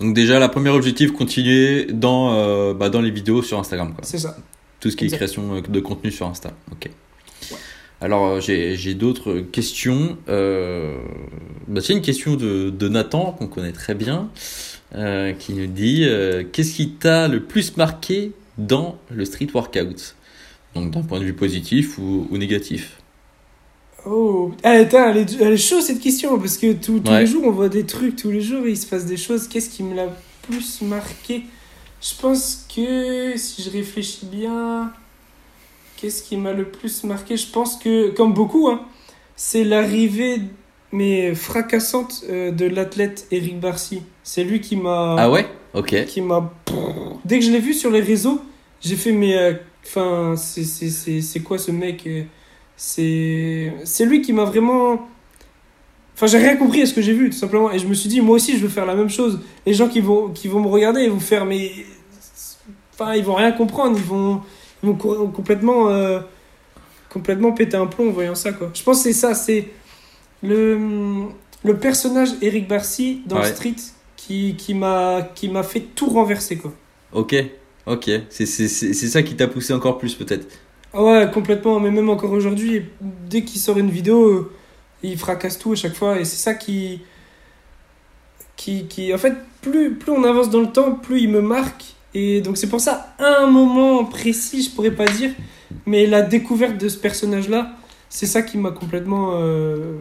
Donc déjà, la première objectif, continuer dans, euh, bah, dans les vidéos sur Instagram. C'est ça. Tout ce qui est création euh, de contenu sur Insta. Ok. Alors, euh, j'ai j'ai d'autres questions. Euh, bah, c'est une question de, de Nathan, qu'on connaît très bien, euh, qui nous dit Qu'est-ce qui t'a le plus marqué dans le street workout? Donc, d'un point de vue positif ou, ou négatif? Oh, attends, elle est, elle est chaude cette question, parce que tous tous Ouais. les jours on voit des trucs, tous les jours il se passe des choses. Qu'est-ce qui me l'a plus marqué? Je pense que si je réfléchis bien, qu'est-ce qui m'a le plus marqué? Je pense que, comme beaucoup, hein, c'est l'arrivée mais fracassante euh, de l'athlète Eric Barcy. C'est lui qui m'a Ah ouais? Ok. qui m'a dès que je l'ai vu sur les réseaux, J'ai fait mes. euh, Enfin, c'est c'est- c'est quoi ce mec euh, C'est c'est lui qui m'a vraiment. Enfin, j'ai rien compris à ce que j'ai vu, tout simplement. Et je me suis dit, moi aussi, je veux faire la même chose. Les gens qui vont, qui vont me regarder, ils vont faire, mais. Enfin, ils vont rien comprendre. Ils vont, ils vont co- complètement. euh, complètement péter un plomb en voyant ça, quoi. Je pense que c'est ça, c'est. Le, le personnage Eric Barcy dans Ouais. Street qui, qui m'a qui m'a fait tout renverser, quoi. Ok, ok. C'est ça qui t'a poussé encore plus peut-être. Ah ouais, complètement. Mais même encore aujourd'hui, dès qu'il sort une vidéo, il fracasse tout à chaque fois. Et c'est ça qui. qui, qui en fait, plus, plus on avance dans le temps, plus il me marque. Et donc c'est pour ça, un moment précis, je pourrais pas dire, mais la découverte de ce personnage-là, c'est ça qui m'a complètement. euh,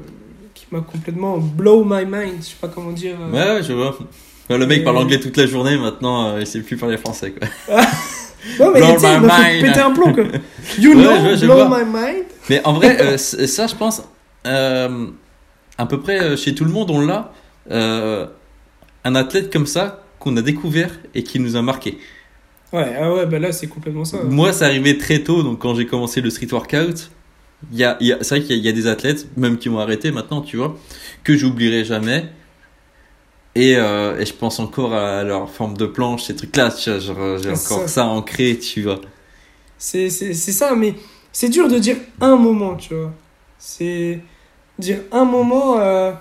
qui m'a complètement blow my mind. Je sais pas comment dire. euh. Ouais, je vois. Le mec Et- parle anglais toute la journée, maintenant euh, il sait plus parler français quoi. Non, mais Blow my mind. péter un plomb, quoi. You Ouais, know, je vois, je blow vois. my mind. Mais en vrai, euh, ça je pense, euh, à peu près euh, chez tout le monde on l'a, euh, un athlète comme ça qu'on a découvert et qui nous a marqué. Ouais, ah ouais, bah là, c'est complètement ça. Moi, ça arrivait très tôt, donc quand j'ai commencé le street workout, y a, y a- c'est vrai qu'il y, y a des athlètes, même qui ont arrêté maintenant, tu vois, que j'oublierai jamais. Et, euh, et je pense encore à leur forme de planche, ces trucs-là, tu vois, genre, j'ai encore ça. ça ancré, tu vois. C'est ça, mais c'est dur de dire un moment, tu vois. C'est. Dire un moment, euh,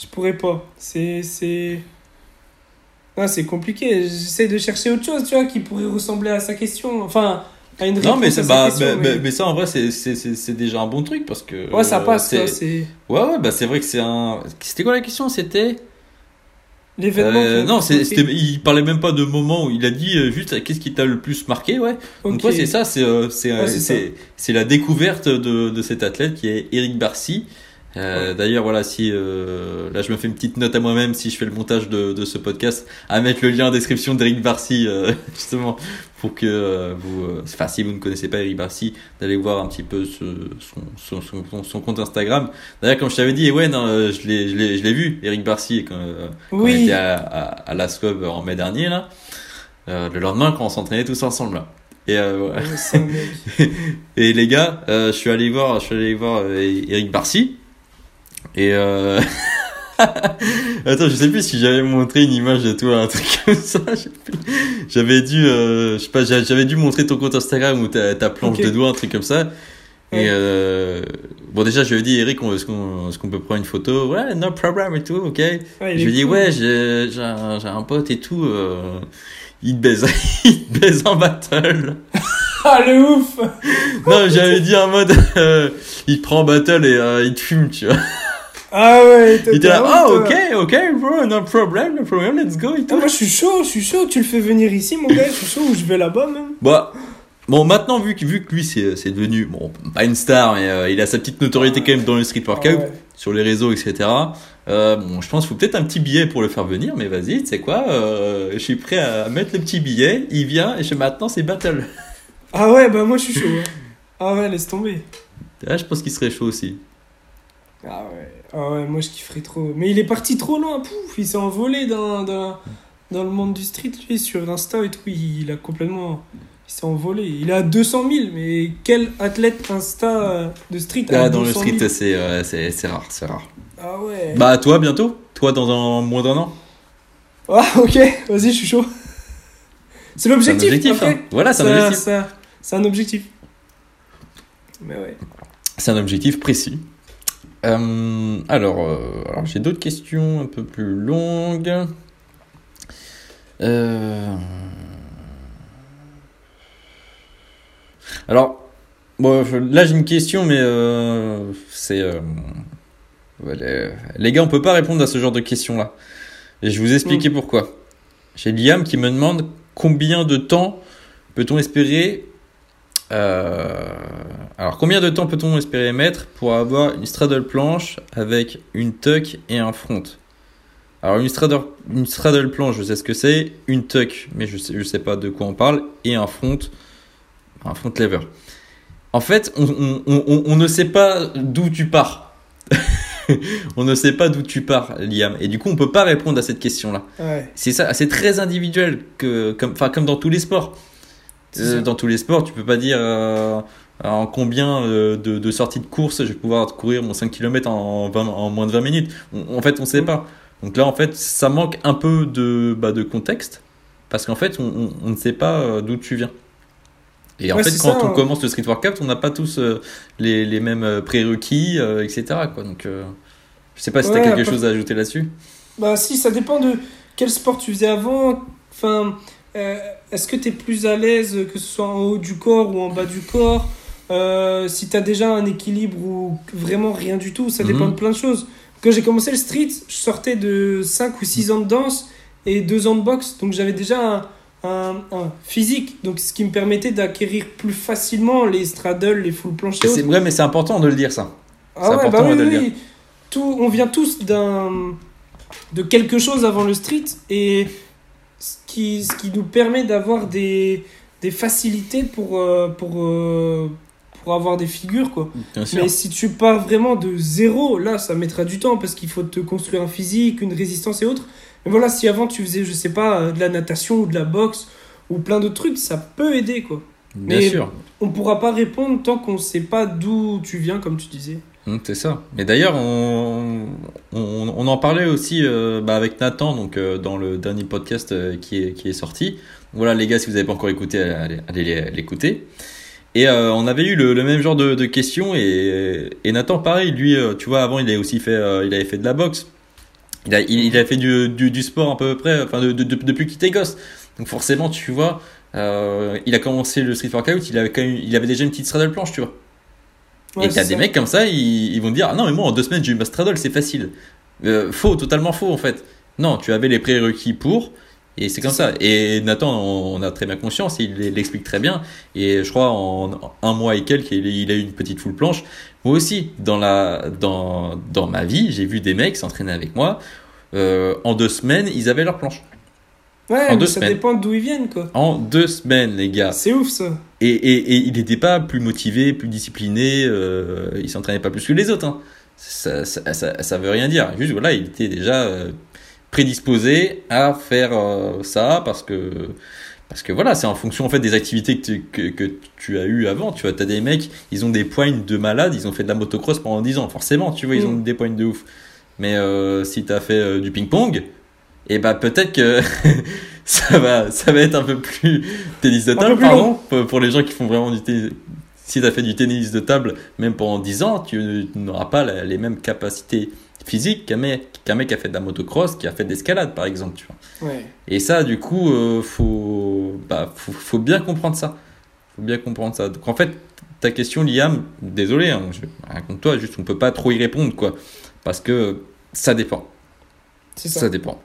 je pourrais pas. C'est. c'est- Ah, c'est compliqué. J'essaie de chercher autre chose, tu vois, qui pourrait ressembler à sa question. Enfin, à une Non, réponse mais, à c'est- sa bah, question, mais, mais- ça, en vrai, c'est- déjà un bon truc parce que. Ouais, ça euh, passe, quoi. C'est Ouais, ouais, bah c'est vrai que c'est un. C'était quoi la question? C'était. L'événement. Euh, non, c'était- il parlait même pas de moment où il a dit euh, juste euh, qu'est-ce qui t'a le plus marqué, ouais. Donc ouais, c'est ça, c'est euh, c'est Ouais, c'est c'est c'est la découverte de, de cet athlète qui est Eric Barcy. Euh, Ouais. D'ailleurs, voilà, si euh, là je me fais une petite note à moi-même si je fais le montage de, de ce podcast, à mettre le lien en description d'Eric Barcy euh, justement pour que euh, vous, euh, enfin si vous ne connaissez pas Eric Barcy, d'aller voir un petit peu ce, son, son, son, son compte Instagram. D'ailleurs, comme je t'avais dit, ouais, non, euh, je l'ai je l'ai je l'ai vu, Eric Barcy quand, euh, quand on Oui. était à, à, à la SCOB en mai dernier là. Euh, le lendemain quand on s'entraînait tous ensemble là. Et, euh, ouais. Et les gars, euh, je suis allé voir, je suis allé voir Eric Barcy. Et euh... attends, je sais plus si j'avais montré une image de toi, un truc comme ça. J'avais dû, euh, je sais pas, j'a- j'avais dû montrer ton compte Instagram ou ta, ta planche de doigts, un truc comme ça. Et euh... bon, déjà, je lui ai dit, Eric, est-ce qu'on est-ce qu'on peut prendre une photo? Ouais, no problem et tout, ok. Ouais, je est lui ai dit, cool. ouais, j'ai j'ai un, un pote et tout. Euh... Il te baise, il te baise en battle. Ah, le ouf Non, j'avais dit en mode, euh, il te prend en battle et euh, il te fume, tu vois. Ah ouais, Il était là, t'as oh, ok, ok, bro, no problem, no problem, let's go et Ah, tout. moi, je suis chaud, je suis chaud. Tu le fais venir ici, mon gars. Je suis chaud ou je vais là-bas, même. Bah, bon, maintenant, vu que, vu que lui, c'est c'est devenu, bon, pas une star, mais euh, il a sa petite notoriété quand même dans le street workout, Ah ouais. sur les réseaux, etc. Euh, bon, je pense qu'il faut peut-être un petit billet pour le faire venir, mais vas-y, tu sais quoi, euh, je suis prêt à mettre le petit billet, il vient, et je, maintenant, c'est battle. Ah ouais, bah moi je suis chaud. hein. Ah ouais, laisse tomber. Là, je pense qu'il serait chaud aussi. Ah ouais, ah ouais, moi je kifferais trop. Mais il est parti trop loin, pouf, il s'est envolé dans, dans, dans le monde du street, lui, sur Insta et tout. Il, il a complètement. Il s'est envolé. Il est à 200 000, mais quel athlète Insta euh, de street a Là, dans le 200 street, 000? c'est euh, c'est c'est rare, c'est rare. Ah ouais. Bah, toi, bientôt? Toi, dans un moins d'un an? Ah ok, vas-y, je suis chaud. C'est l'objectif. objectif, hein. Voilà, c'est un objectif. ça- C'est un objectif. Mais ouais. C'est un objectif précis. Euh, alors, euh, alors j'ai d'autres questions un peu plus longues. Euh, Alors, bon, là j'ai une question, mais c'est. les, les gars, on peut pas répondre à ce genre de questions-là. Et je vais vous expliquer pourquoi. J'ai Liam qui me demande combien de temps peut-on espérer. Euh, alors, combien de temps peut-on espérer mettre pour avoir une straddle planche avec une tuck et un front? Alors, une straddle, une straddle planche, je sais ce que c'est. Une tuck, mais je sais, je sais pas de quoi on parle. Et un front, un front lever. En fait, on, on- on- on ne sait pas d'où tu pars. on ne sait pas d'où tu pars, Liam. Et du coup, on peut pas répondre à cette question-là. Ouais. C'est ça, c'est très individuel, que, comme, comme dans tous les sports. Dans tous les sports, tu peux pas dire euh, en combien euh, de, de sorties de course je vais pouvoir courir mon 5 km en, 20 en moins de 20 minutes. On- en fait, on sait Mm. pas. Donc là, en fait, ça manque un peu de, bah, de contexte parce qu'en fait, on, on- on ne sait pas euh, d'où tu viens. Et en Ouais, fait, quand ça, on hein. commence le street workout, on n'a pas tous euh, les, les mêmes prérequis, euh, etc. Quoi. Donc, euh, je sais pas si tu as Ouais, quelque après- chose à ajouter là-dessus. Bah si, ça dépend de quel sport tu faisais avant. Enfin, est-ce que tu es plus à l'aise que ce soit en haut du corps ou en bas du corps Euh, Si tu as déjà un équilibre ou vraiment rien du tout, ça dépend Mhm. de plein de choses. Quand j'ai commencé le street, je sortais de 5 ou 6 ans de danse et 2 ans de boxe. Donc j'avais déjà un, un- un physique, donc ce qui me permettait d'acquérir plus facilement les straddles, les full planches et C'est vrai, mais c'est important de le dire ça. Ah C'est ouais, important, bah oui, de le dire. Tout, on vient tous d'un de quelque chose avant le street et qui, ce qui nous permet d'avoir des, des facilités pour, euh, pour, euh, pour avoir des figures quoi. Mais si tu pars vraiment de zéro, là ça mettra du temps parce qu'il faut te construire un physique, une résistance et autres. Mais voilà, si avant tu faisais, je sais pas, euh, de la natation ou de la boxe ou plein d'autres trucs, ça peut aider quoi. Bien mais- sûr. On pourra pas répondre tant qu'on sait pas d'où tu viens comme tu disais. Hum, C'est ça. Mais d'ailleurs, on, on, en parlait aussi euh, bah, avec Nathan donc, euh, dans le dernier podcast euh, qui, est, qui est sorti. Voilà, les gars, si vous n'avez pas encore écouté, allez, l'écouter. Et on avait eu le, même genre de, questions. Et, et Nathan, pareil, lui, tu vois, avant, il, a aussi fait, il avait fait de la boxe. Il a, fait du, du, sport à peu près, enfin, de, de- de- depuis qu'il était gosse. Donc forcément, tu vois, il a commencé le street workout, il avait, quand même, il avait déjà une petite straddle planche, tu vois. Ouais, et t'as des mecs comme ça, ils, ils vont te dire Ah non, mais moi en deux semaines j'ai eu ma straddle, c'est facile. Euh, faux, totalement faux en fait. Non, tu avais les prérequis pour, et c'est comme ça. Et Nathan, on, a très bien conscience, il l'explique très bien. Et je crois en un mois et quelques, il, il a eu une petite full planche. Moi aussi, dans, la, dans, dans ma vie, j'ai vu des mecs s'entraîner avec moi. Euh, en deux semaines, ils avaient leur planche. Ouais, En mais deux ça semaines. dépend d'où ils viennent, quoi. En deux semaines, les gars. C'est ouf, ça. Et, et, et il n'était pas plus motivé, plus discipliné, euh, il s'entraînait pas plus que les autres. Hein. Ça, ça, ça, ça veut rien dire. Juste, voilà, il était déjà euh, prédisposé à faire euh, ça parce que, parce que voilà, c'est en fonction en fait des activités que tu, que, que tu as eues avant. Tu vois, as des mecs, ils ont des poignes de malade, ils ont fait de la motocross pendant 10 ans. Forcément, tu vois, ils ont Mm. des poignes de ouf. Mais euh, si tu as fait euh, du ping-pong, et bah peut-être que ça va, ça va être un peu plus tennis de table, pardon, pour, les gens qui font vraiment du tennis. Si tu as fait du tennis de table, même pendant 10 ans, tu n'auras pas les mêmes capacités physiques qu'un mec, qu'un mec qui a fait de la motocross, qui a fait de l'escalade, par exemple. Tu vois. Ouais. Et ça, du coup, euh, faut, bah, faut, faut bien comprendre ça. faut bien comprendre ça. Donc en fait, ta question, Liam, désolé, hein, je raconte-toi, juste on peut pas trop y répondre, quoi. Parce que ça dépend. C'est ça. Ça dépend.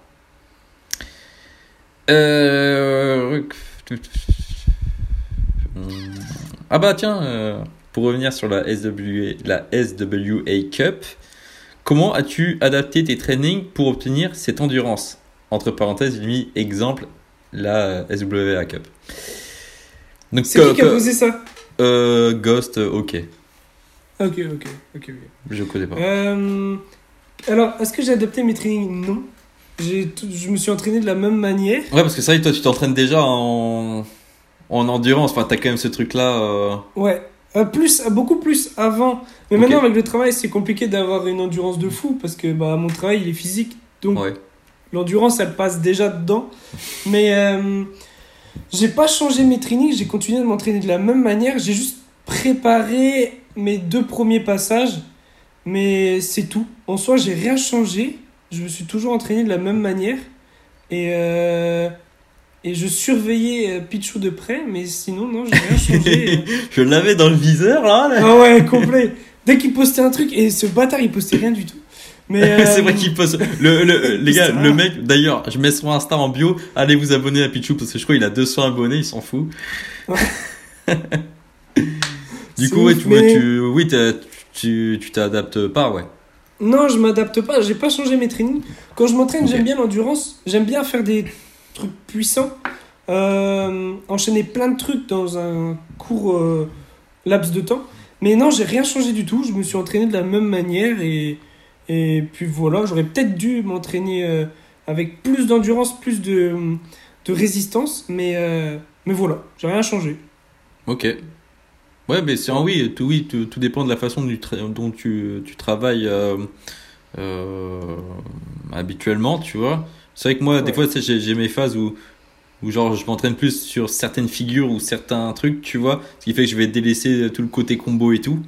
Euh... Ah bah tiens, euh, pour revenir sur la SWA, la SWA Cup, comment as-tu adapté tes trainings pour obtenir cette endurance? Entre parenthèses, j'ai mis exemple la SWA Cup. Donc, C'est qui qui a posé ça? Euh, Ghost, ok, Ok, ok, ok. ok. je connais pas. Euh, alors, est-ce que j'ai adapté mes trainings? Non. Tout- Je me suis entraîné de la même manière. Ouais, parce que que toi, tu t'entraînes déjà en, en endurance. Enfin, t'as quand même ce truc-là. euh, Ouais. Euh, plus, euh, beaucoup plus avant. Mais maintenant, avec le travail, c'est compliqué d'avoir une endurance de fou parce que bah, mon travail, il est physique. Donc, Ouais. l'endurance, elle passe déjà dedans. Mais euh, j'ai pas changé mes trainings, j'ai continué de m'entraîner de la même manière. J'ai juste préparé mes deux premiers passages, mais c'est tout. En soi, j'ai rien changé. Je me suis toujours entraîné de la même manière. Et, euh, et je surveillais euh, Pichou de près, mais sinon, non, j'ai rien changé. je l'avais dans le viseur là. là. ah ouais, complet. Dès qu'il postait un truc, et ce bâtard, il postait rien du tout. Mais, c'est euh, vrai qu'il poste. Le, le- les gars, le mec, d'ailleurs, je mets son Insta en bio. Allez vous abonner à Pichou parce que je crois qu'il a 200 abonnés, il s'en fout. du coup, ouais, ouf, tu, mais- tu, oui, tu t'adaptes pas, ouais. Non, je m'adapte pas, j'ai pas changé mes trainings. Quand je m'entraîne, j'aime bien l'endurance, j'aime bien faire des trucs puissants, euh, enchaîner plein de trucs dans un court euh, laps de temps. Mais non, j'ai rien changé du tout, je me suis entraîné de la même manière et, et puis voilà, j'aurais peut-être dû m'entraîner euh, avec plus d'endurance, plus de, de résistance, mais, Mais voilà, j'ai rien changé. Ok. Ouais, mais c'est oui, tout, oui, tout, tout dépend de la façon du dont tu, tu travailles euh, euh, habituellement, tu vois. C'est vrai que moi, des fois, j'ai mes phases où, où genre, je m'entraîne plus sur certaines figures ou certains trucs, tu vois. Ce qui fait que je vais délaisser tout le côté combo et tout.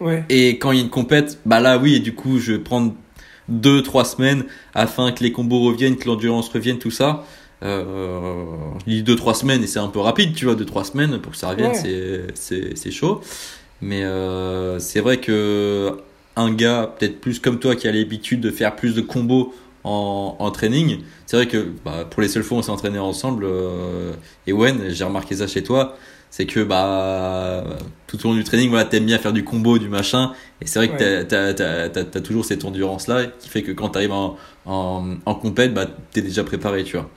Ouais. Et quand il y a une compète, bah là, oui, et du coup, je vais prendre deux, trois semaines afin que les combos reviennent, que l'endurance revienne, tout ça. Euh, je dis deux, trois semaines et c'est un peu rapide, tu vois, deux, trois semaines pour que ça revienne, Ouais. c'est, chaud. Mais euh, c'est vrai que un gars, peut-être plus comme toi, qui a l'habitude de faire plus de combos en, en training, c'est vrai que bah, pour les seules fois où on s'est entraîné ensemble, euh, et Wen, j'ai remarqué ça chez toi, c'est que bah tout au long du training, voilà, t'aimes bien faire du combo, du machin, et c'est vrai que Ouais. t'as, t'as toujours cette endurance-là qui fait que quand t'arrives en, en, en compète, bah, t'es déjà préparé, tu vois.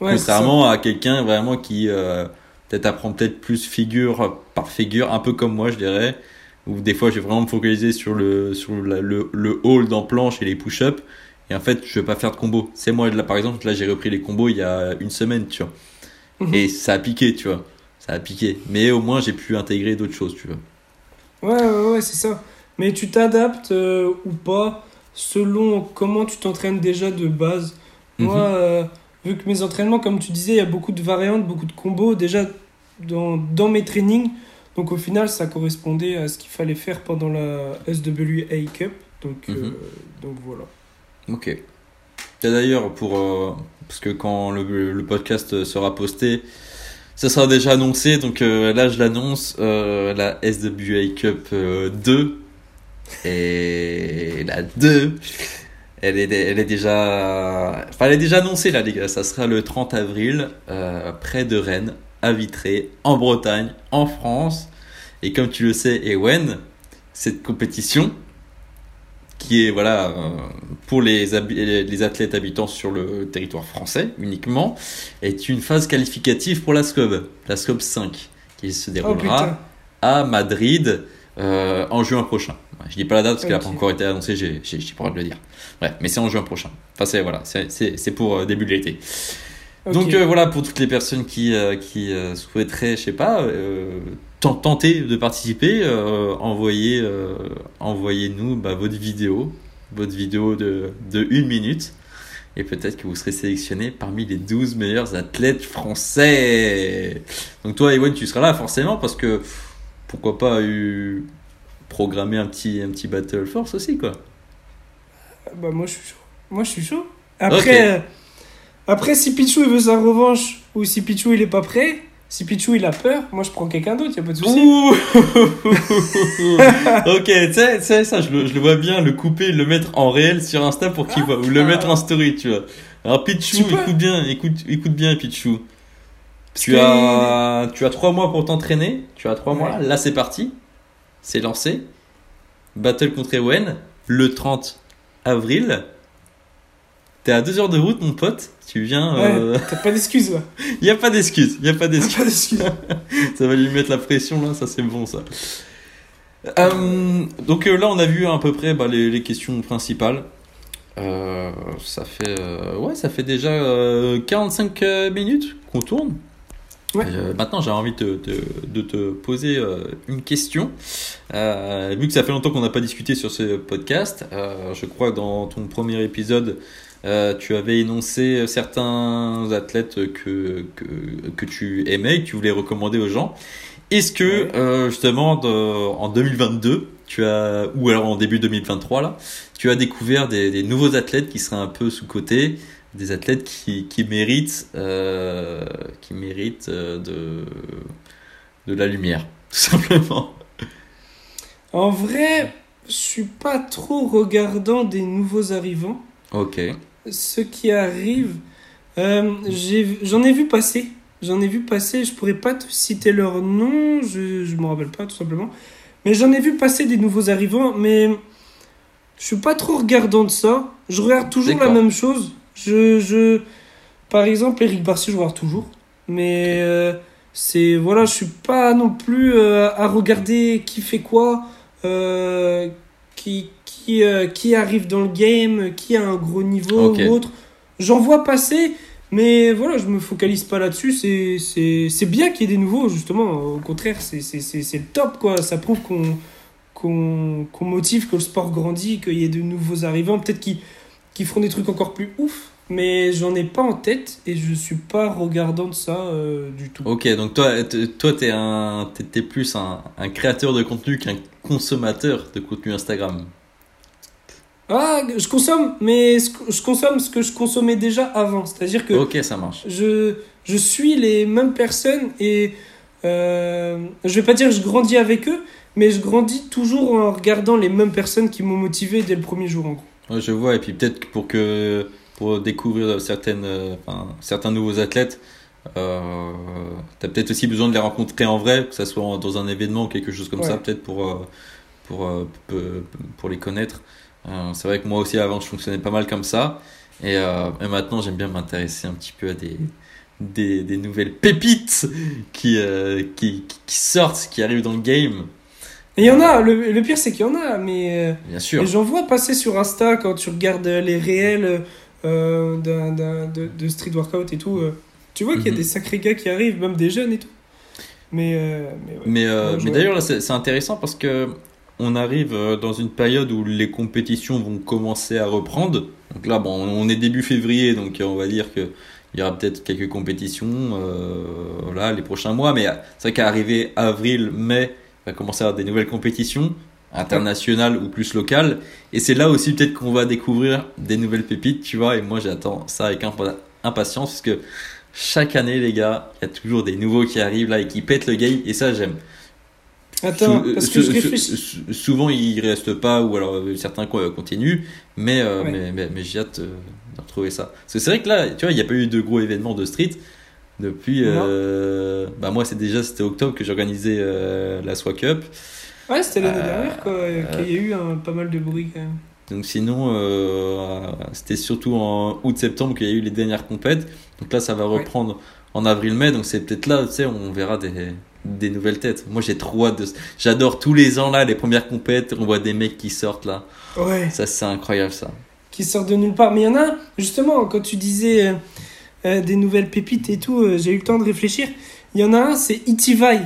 Ouais. Contrairement à quelqu'un vraiment qui euh, peut-être apprend peut-être plus figure par figure, un peu comme moi, je dirais, où des fois je vais vraiment me focaliser sur le, sur la- le, le hold en planche et les push-ups, et en fait je vais pas faire de combo. C'est moi, là par exemple, là j'ai repris les combos il y a une semaine, tu vois, Mhm. et ça a piqué, tu vois, ça a piqué, mais au moins j'ai pu intégrer d'autres choses, tu vois. Ouais, ouais, ouais, c'est ça. Mais tu t'adaptes euh, ou pas selon comment tu t'entraînes déjà de base. Moi, Mhm. euh, vu que mes entraînements, comme tu disais, il y a beaucoup de variantes, beaucoup de combos déjà dans, dans mes trainings. Donc au final, ça correspondait à ce qu'il fallait faire pendant la SWA Cup. Donc, euh, Mhm. donc voilà. Ok. Et D'ailleurs, pour euh, parce que quand le, le podcast sera posté, ça sera déjà annoncé. Donc euh, là, je l'annonce, la SWA Cup euh, 2 et la 2. Elle est, elle est déjà, enfin, elle est déjà annoncée là, les gars. Ça sera le 30 avril, euh, près de Rennes, à Vitré, en Bretagne, en France. Et comme tu le sais, Ewen, cette compétition, qui est voilà euh, pour les, les athlètes habitant sur le territoire français uniquement, est une phase qualificative pour la SCOB, la SCOB 5, qui se Oh déroulera putain. à Madrid euh, en juin prochain. Je dis pas la date parce qu'elle n'a pas encore été annoncée, j'ai j'ai- j'ai pas le droit de le dire. Bref, mais c'est en juin prochain. Enfin, c'est voilà, c'est- c'est c'est pour euh, début de l'été. Donc euh, voilà pour toutes les personnes qui, euh, qui euh, souhaiteraient, je sais pas, euh, ten- tenter de participer, euh, envoyez, euh, envoyez-nous bah, votre vidéo, votre vidéo de, de une minute, et peut-être que vous serez sélectionné parmi les 12 meilleurs athlètes français. Donc toi, Ewan, tu seras là forcément parce que pourquoi pas eu programmer un petit, un petit Battle Force aussi quoi. Bah moi je suis chaud. Moi je suis chaud. Après, euh, après si Pichou il veut sa revanche ou si Pichou il est pas prêt, si Pichou il a peur, moi je prends quelqu'un d'autre, y a pas de souci. Ok, tu sais, ça, je le, je le vois bien, le couper, le mettre en réel sur Insta pour qu'il voit, ou le Ah. mettre en story, tu vois. Alors, Pichou, écoute bien, écoute, écoute bien, Pichou. Tu que- as, tu as trois mois pour t'entraîner, tu as trois Ouais. mois, là c'est parti, c'est lancé. Battle contre Ewen, le 30 avril. T'es à deux heures de route, mon pote. Tu viens. euh, t'as pas d'excuses là. y a pas d'excuse, y a pas d'excuse. Ça va lui mettre la pression là, ça c'est bon ça. Euh, donc euh, là on a vu à peu près bah, les, les questions principales. Ça fait ouais ça fait déjà euh, 45 euh, minutes qu'on tourne. Ouais. Euh, maintenant j'ai envie de, de, de te poser euh, une question. Euh, vu que ça fait longtemps qu'on n'a pas discuté sur ce podcast, je crois que dans ton premier épisode tu avais énoncé certains athlètes que, que, que tu aimais, que tu voulais recommander aux gens. Est-ce que Ouais. justement de- en 2022, tu as ou alors en début 2023 là, tu as découvert des, des nouveaux athlètes qui seraient un peu sous côté, des athlètes qui, qui méritent euh, qui méritent euh, de de la lumière, tout simplement. En vrai, je suis pas trop regardant des nouveaux arrivants. Ok. Ceux qui arrivent, euh, j'en ai, vu passer. J'en ai vu passer, je pourrais pas te citer leur nom, je, je me rappelle pas tout simplement. Mais j'en ai vu passer des nouveaux arrivants, mais je suis pas trop regardant de ça. Je regarde toujours la même chose. Je, je, par exemple, Eric Barcy, je regarde toujours. Mais euh, c'est voilà, je suis pas non plus euh, à regarder qui fait quoi, euh, qui qui euh, qui arrive dans le game, qui a un gros niveau ou autre. J'en vois passer, Mais voilà, je me focalise pas là-dessus. C'est- C'est c'est bien qu'il y ait des nouveaux, justement. Au contraire, c'est c'est- c'est- c'est le top, quoi. Ça prouve qu'on qu'on qu'on motive, que le sport grandit, qu'il y ait de nouveaux arrivants. Peut-être qu'ils qu'ils feront des trucs encore plus ouf. Mais j'en ai pas en tête et je suis pas regardant de ça euh, du tout. Ok, donc toi, t- toi, t'es un, t'es, t'es plus un, un créateur de contenu qu'un consommateur de contenu Instagram. Ah, je consomme, mais je consomme ce que je consommais déjà avant. C'est-à-dire que Ok, ça marche. je, je suis les mêmes personnes et euh, je vais pas dire que je grandis avec eux, mais je grandis toujours en regardant les mêmes personnes qui m'ont motivé dès le premier jour en gros. Ouais, je vois, et puis peut-être que pour que pour découvrir certaines, euh, enfin, certains nouveaux athlètes, euh, t'as peut-être aussi besoin de les rencontrer en vrai, que ça soit dans un événement ou quelque chose comme ça, peut-être pour euh, pour euh, pour les connaître. Euh, c'est vrai que moi aussi avant je fonctionnais pas mal comme ça, et, euh, et maintenant j'aime bien m'intéresser un petit peu à des des, des nouvelles pépites qui, euh, qui, qui sortent, qui arrivent dans le game, il y en a, le, le pire c'est qu'il y en a, mais, euh, bien sûr. mais j'en vois passer sur Insta quand tu regardes les réels euh, d'un- de, de street workout et tout. euh, tu vois qu'il y a Mhm. des sacrés gars qui arrivent, même des jeunes et tout. Mais, euh, mais ouais. Mais, euh, d'ailleurs, c'est intéressant parce que on arrive euh, dans une période où les compétitions vont commencer à reprendre. Donc là, bon, on est début février, donc euh, on va dire que il y aura peut-être quelques compétitions euh, là, les prochains mois. Mais euh, c'est vrai qu'à arriver avril, mai, va commencer à avoir des nouvelles compétitions internationales ou plus locales. Et c'est là aussi peut-être qu'on va découvrir des nouvelles pépites, tu vois. Et moi, j'attends ça avec impa- impatience parce que chaque année, les gars, il y a toujours des nouveaux qui arrivent là et qui pètent le game. Et ça, j'aime. Attends, Sou- parce que je réfléchis. sou- souvent, ils restent pas, ou alors euh, certains co- continuent, mais, euh, Ouais. mais, mais, mais j'ai hâte euh, de retrouver ça. Parce que c'est vrai que là, tu vois, il n'y a pas eu de gros événements de street depuis. euh, bah, moi, c'est déjà c'était octobre que j'organisais euh, la SWA Cup. Ouais, c'était l'année Euh, dernière, quoi. qu'il y a eu un- pas mal de bruit quand même. Donc, sinon, euh, c'était surtout en août-septembre qu'il y a eu les dernières compètes. Donc là, ça va Ouais. reprendre en avril-mai. Donc, c'est peut-être là, tu sais, on verra des, des nouvelles têtes. Moi, j'ai trop hâte de. J'adore tous les ans là, les premières compètes. On voit des mecs qui sortent là. Ouais. Ça, c'est incroyable, ça. Qui sort de nulle part. Mais il y en a, justement, quand tu disais euh, des nouvelles pépites et tout, euh, j'ai eu le temps de réfléchir. Il y en a un, c'est Itivai.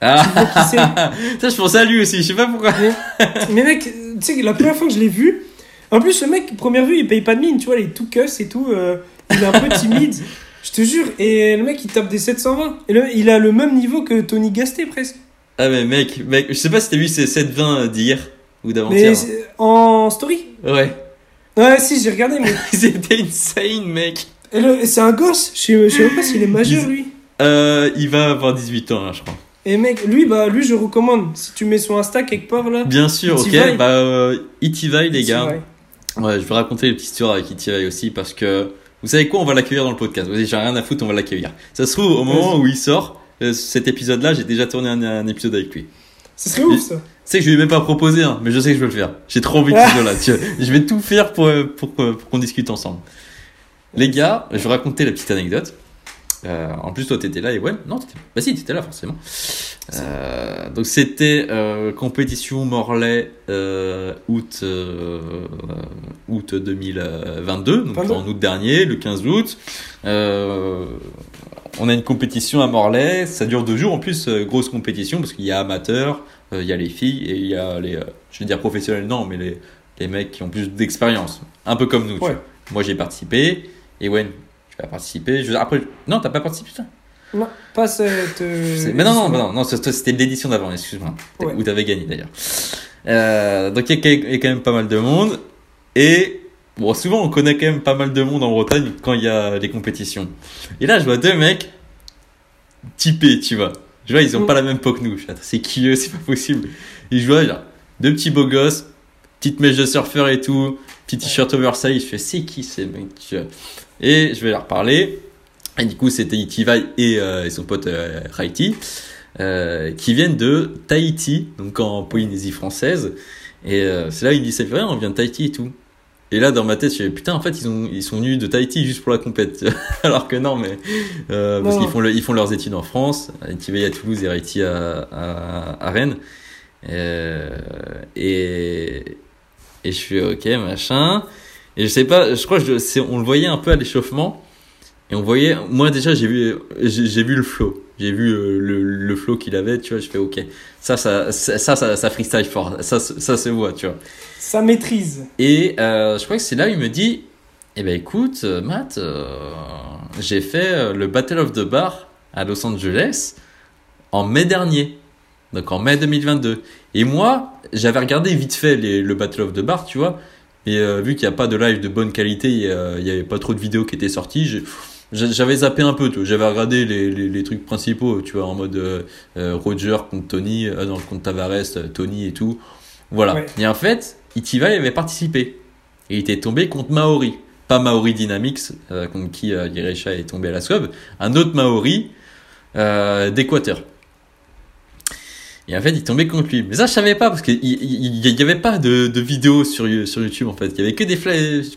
Ah, qui ça, je pensais à lui aussi. Je sais pas pourquoi. Mais mec, tu sais, que la première fois que je l'ai vu, en plus, le mec, première vue, il paye pas de mine, tu vois, il est tout cuss et tout. euh, il est un peu timide, je te jure. Et le mec, il tape des 720. Et le- il a le même niveau que Tony Gasté, presque. Ah, mais mec, mec, je sais pas si t'as vu ces 7-20 d'hier ou d'avant-hier. en story Ouais. Ouais, si, j'ai regardé, mais. C'était insane, mec. Et C'est un gosse, je sais, même pas s'il est majeur, lui. Euh, il va avoir 18 ans, là, je crois. Et mec, lui, bah, lui, je recommande. Si tu mets son Insta quelque part, là. Bien sûr, ok. Itivai. Bah, euh, Itivai, les gars. Ouais. Ouais, je vais raconter une petite histoire avec Itivai aussi parce que vous savez quoi, on va l'accueillir dans le podcast. Vas-y, j'ai rien à foutre, on va l'accueillir. Ça se trouve, au moment où il sort, euh, cet épisode-là, j'ai déjà tourné un, un épisode avec lui. Ce serait ouf, ça. Tu sais que je lui ai même pas proposé, hein, mais je sais que je vais le faire. J'ai trop envie de ce là. Je vais tout faire pour, pour, pour qu'on discute ensemble. Les gars, je vais raconter la petite anecdote. Euh, en plus, toi, t'étais là et ouais, non, t'étais... bah si, t'étais là forcément. Euh, donc c'était euh, compétition Morlaix août août 2022, donc Pardon en août dernier, le 15 août. On a une compétition à Morlaix, ça dure deux jours en plus, grosse compétition parce qu'il y a amateurs, il y a les filles et il y a les, je vais dire professionnels non, mais les, les mecs qui ont plus d'expérience, un peu comme nous. tu Ouais. vois. Moi j'ai participé et Wen, tu as participé. Je, après, non, t'as pas participé putain. Non, pas cette. euh, Mais non, non, non, non, c'était l'édition d'avant, excuse-moi. Ouais. Où t'avais gagné d'ailleurs. Euh, donc il y, a- il y a quand même pas mal de monde. Et bon, souvent on connaît quand même pas mal de monde en Bretagne quand il y a les compétitions. Et là, je vois deux mecs typés, tu vois. Je vois, ils ont Mm. pas la même peau que nous. C'est qui eux? C'est pas possible. Et je vois, genre, deux petits beaux gosses, petite mèche de surfeur et tout, petit t-shirt oversize. Je fais, c'est qui ces mecs tu vois? Et je vais leur parler. Et du coup, c'était Itivai et, euh, et son pote euh, Raiti, euh, qui viennent de Tahiti, donc en Polynésie française. Et euh, c'est là où il dit, c'est vrai, on vient de Tahiti et tout. Et là, dans ma tête, je fais, putain, en fait, ils, ont, ils sont venus de Tahiti juste pour la compète. Alors que non, mais. euh, parce qu'ils font, le- ils font leurs études en France, Itivai à Toulouse et Raiti à, à, à Rennes. Et, et je fais, ok, machin. Et je sais pas, je crois que je- on le voyait un peu à l'échauffement. Et on voyait, moi déjà j'ai vu, j'ai vu le flow, j'ai vu euh, le, le flow qu'il avait, tu vois, je fais ok, ça, ça, ça, ça, ça, ça freestyle fort, ça, ça se voit, tu vois. Ça maîtrise. Et euh, je crois que c'est là où il me dit, eh ben écoute, euh, Matt, euh, j'ai fait le Battle of the Bar à Los Angeles en mai dernier, donc en mai 2022. Et moi, j'avais regardé vite fait les- le Battle of the Bar, tu vois, et euh, vu qu'il n'y a pas de live de bonne qualité, il n'y avait pas trop de vidéos qui étaient sorties, j'avais zappé un peu, j'avais regardé les, les, les trucs principaux, tu vois, en mode euh, euh, Roger contre Tony, non, contre Tavares, Tony et tout. Voilà. Ouais. Et en fait, Itiva avait participé. Et il était tombé contre Maori. Pas Maori Dynamics, contre qui Irecha est tombé à la swab. Un autre Maori d'Équateur. Et en fait, il tombait contre lui. Mais ça, je savais pas, parce qu'il n'y avait pas de, de vidéo sur, sur YouTube, en fait. Il y avait que des,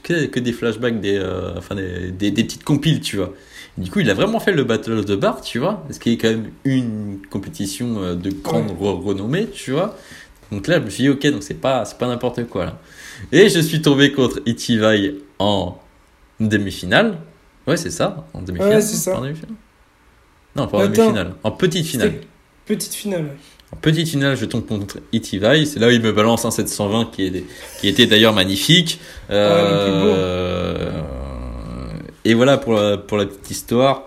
que, que des flashbacks, des, euh, enfin, des, des, des petites compiles, tu vois. Et du coup, il a vraiment fait le Battle of the Bar, tu vois. Ce qui est quand même une compétition euh, de grande re- renommée, tu vois. Donc là, je me suis dit, ok, donc c'est pas, pas n'importe quoi, là. Et je suis tombé contre Itivai en demi-finale. Ouais, c'est ça, en demi-finale. Ouais, c'est ça. En demi-finale non, pas en demi-finale, en petite finale. Petite finale. Petite finale, je tombe contre Itivai. C'est là où il me balance un 720 qui, est, qui était d'ailleurs magnifique. Euh, et voilà pour la, pour la petite histoire.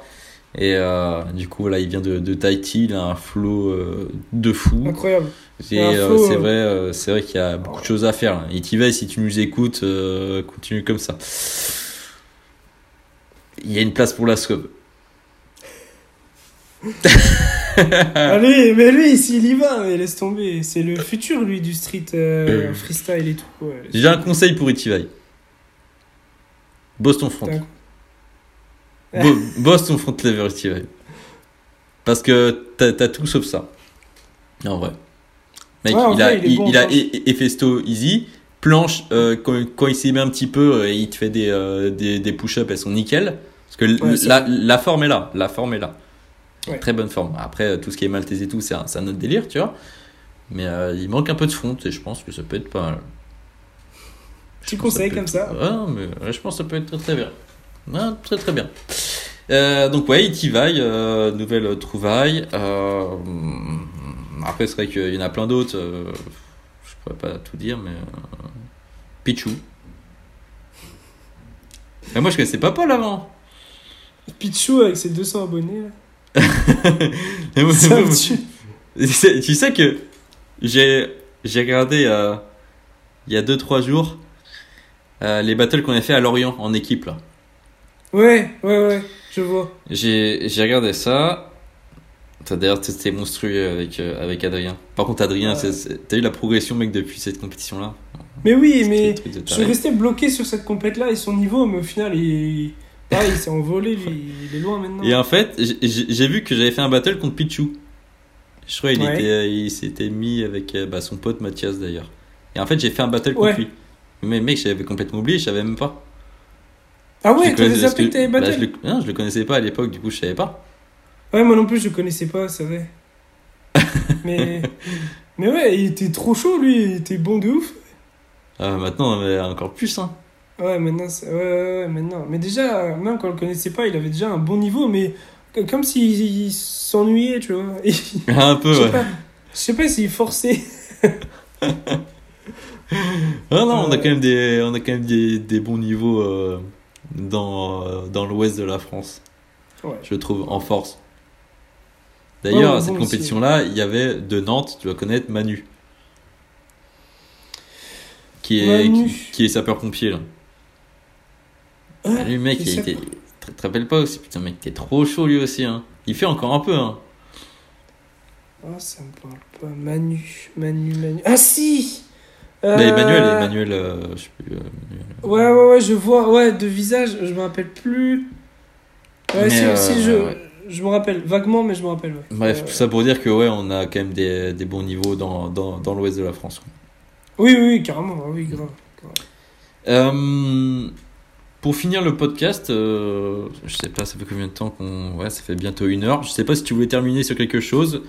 Et euh, du coup, voilà, il vient de, de Tahiti, il a un flow euh, de fou. Incroyable. Et euh, c'est vrai, c'est vrai qu'il y a beaucoup de choses à faire. là. Itivai, si tu nous écoutes, continue comme ça. Il y a une place pour la scope. Allez, mais lui, s'il y va, mais laisse tomber. C'est le futur, lui, du street euh, Euh. freestyle et tout. ouais. J'ai un conseil pour Itivai. Bosse ton front. Bo- bosse ton front lever Itivai. Parce que t'as as tout sauf ça. En vrai. Mec, Ouais, en il, vrai, a, il est il, bon, il a planche. E- E- Efesto easy. Planche, euh, quand, quand il s'y met un petit peu, euh, il te fait des, euh, des, des push-ups, elles sont nickel. Parce que Ouais, la forme est là. La forme est là. Ouais. Très bonne forme. Après, tout ce qui est maltais et tout, c'est un, un autre délire, tu vois. Mais euh, il manque un peu de front et je pense que ça peut être pas mal. Petit conseil comme être- ça. Mais je pense que ça peut être très très bien. Très très bien. Euh, donc ouais, Itivai, euh, nouvelle trouvaille. Euh, après, c'est vrai qu'il y en a plein d'autres. euh, je pourrais pas tout dire, mais euh, Pichou. Mais moi, je connaissais pas Paul avant. Pichou avec ses 200 abonnés. Là. Ça me tue. tu sais, que j'ai regardé euh, il y a 2-3 jours euh, les battles qu'on a fait à Lorient en équipe là. Ouais, ouais, ouais, je vois. J'ai regardé ça. D'ailleurs, c'était monstrueux avec, euh, avec Adrien. Par contre, Adrien, Ouais. t'as eu la progression, mec, depuis cette compétition-là Mais oui, mais je suis resté bloqué sur cette compète-là et son niveau, mais au final, il, pareil, il s'est envolé, lui. Il est loin maintenant. Et en fait, j'ai- vu que j'avais fait un battle contre Pichou. Je crois qu'il Ouais. il s'était mis avec euh, bah, son pote Mathias d'ailleurs. Et en fait, j'ai fait un battle contre lui. Mais mec, j'avais complètement oublié, je savais même pas. Ah ouais, le zappé parce que t'avais bah, battle je, le, non, je le connaissais pas à l'époque, du coup, je savais pas. Ouais, moi non plus, je connaissais pas, c'est vrai. mais, mais ouais, il était trop chaud, lui. Il était bon de ouf. Euh, maintenant, mais encore plus, hein. Ouais, maintenant, c'est- ouais, ouais, ouais, maintenant. Mais déjà, même quand on le connaissait pas, il avait déjà un bon niveau, mais c- comme s'il il s'ennuyait, tu vois. Et- un peu, je sais ouais. pas, je sais pas s'il forçait. Ah non, on a quand même des, on a quand même des, des bons niveaux euh, dans, euh, dans l'ouest de la France, Ouais. je trouve, en force. D'ailleurs, Ouais, à cette bon aussi. compétition-là, il y avait de Nantes, tu dois connaître Manu. Qui est, Manu. qui, qui est sapeur-pompier, là. Ah, lui, mec, il était. Tu te rappelles pas aussi Putain, mec, t'es trop chaud lui aussi, hein. Il fait encore un peu, hein. Ah, ça me parle pas. Manu, Manu, Manu. Ah si Euh, Mais Emmanuel, Emmanuel, euh, je sais plus. euh, Emmanuel. Ouais, ouais, ouais, je vois. Ouais, de visage, je me rappelle plus. Ouais, Mais, si, euh, si, je, ouais. je me rappelle. Vaguement, mais je me rappelle, ouais. Bref, tout ça pour dire que, ouais, on a quand même des, des bons niveaux dans, dans, dans l'ouest de la France. Oui, oui, oui, carrément. Oui, grave. grave. Pour finir le podcast, euh, je sais pas, ça fait combien de temps qu'on. Ouais, ça fait bientôt une heure. Je sais pas si tu voulais terminer sur quelque chose.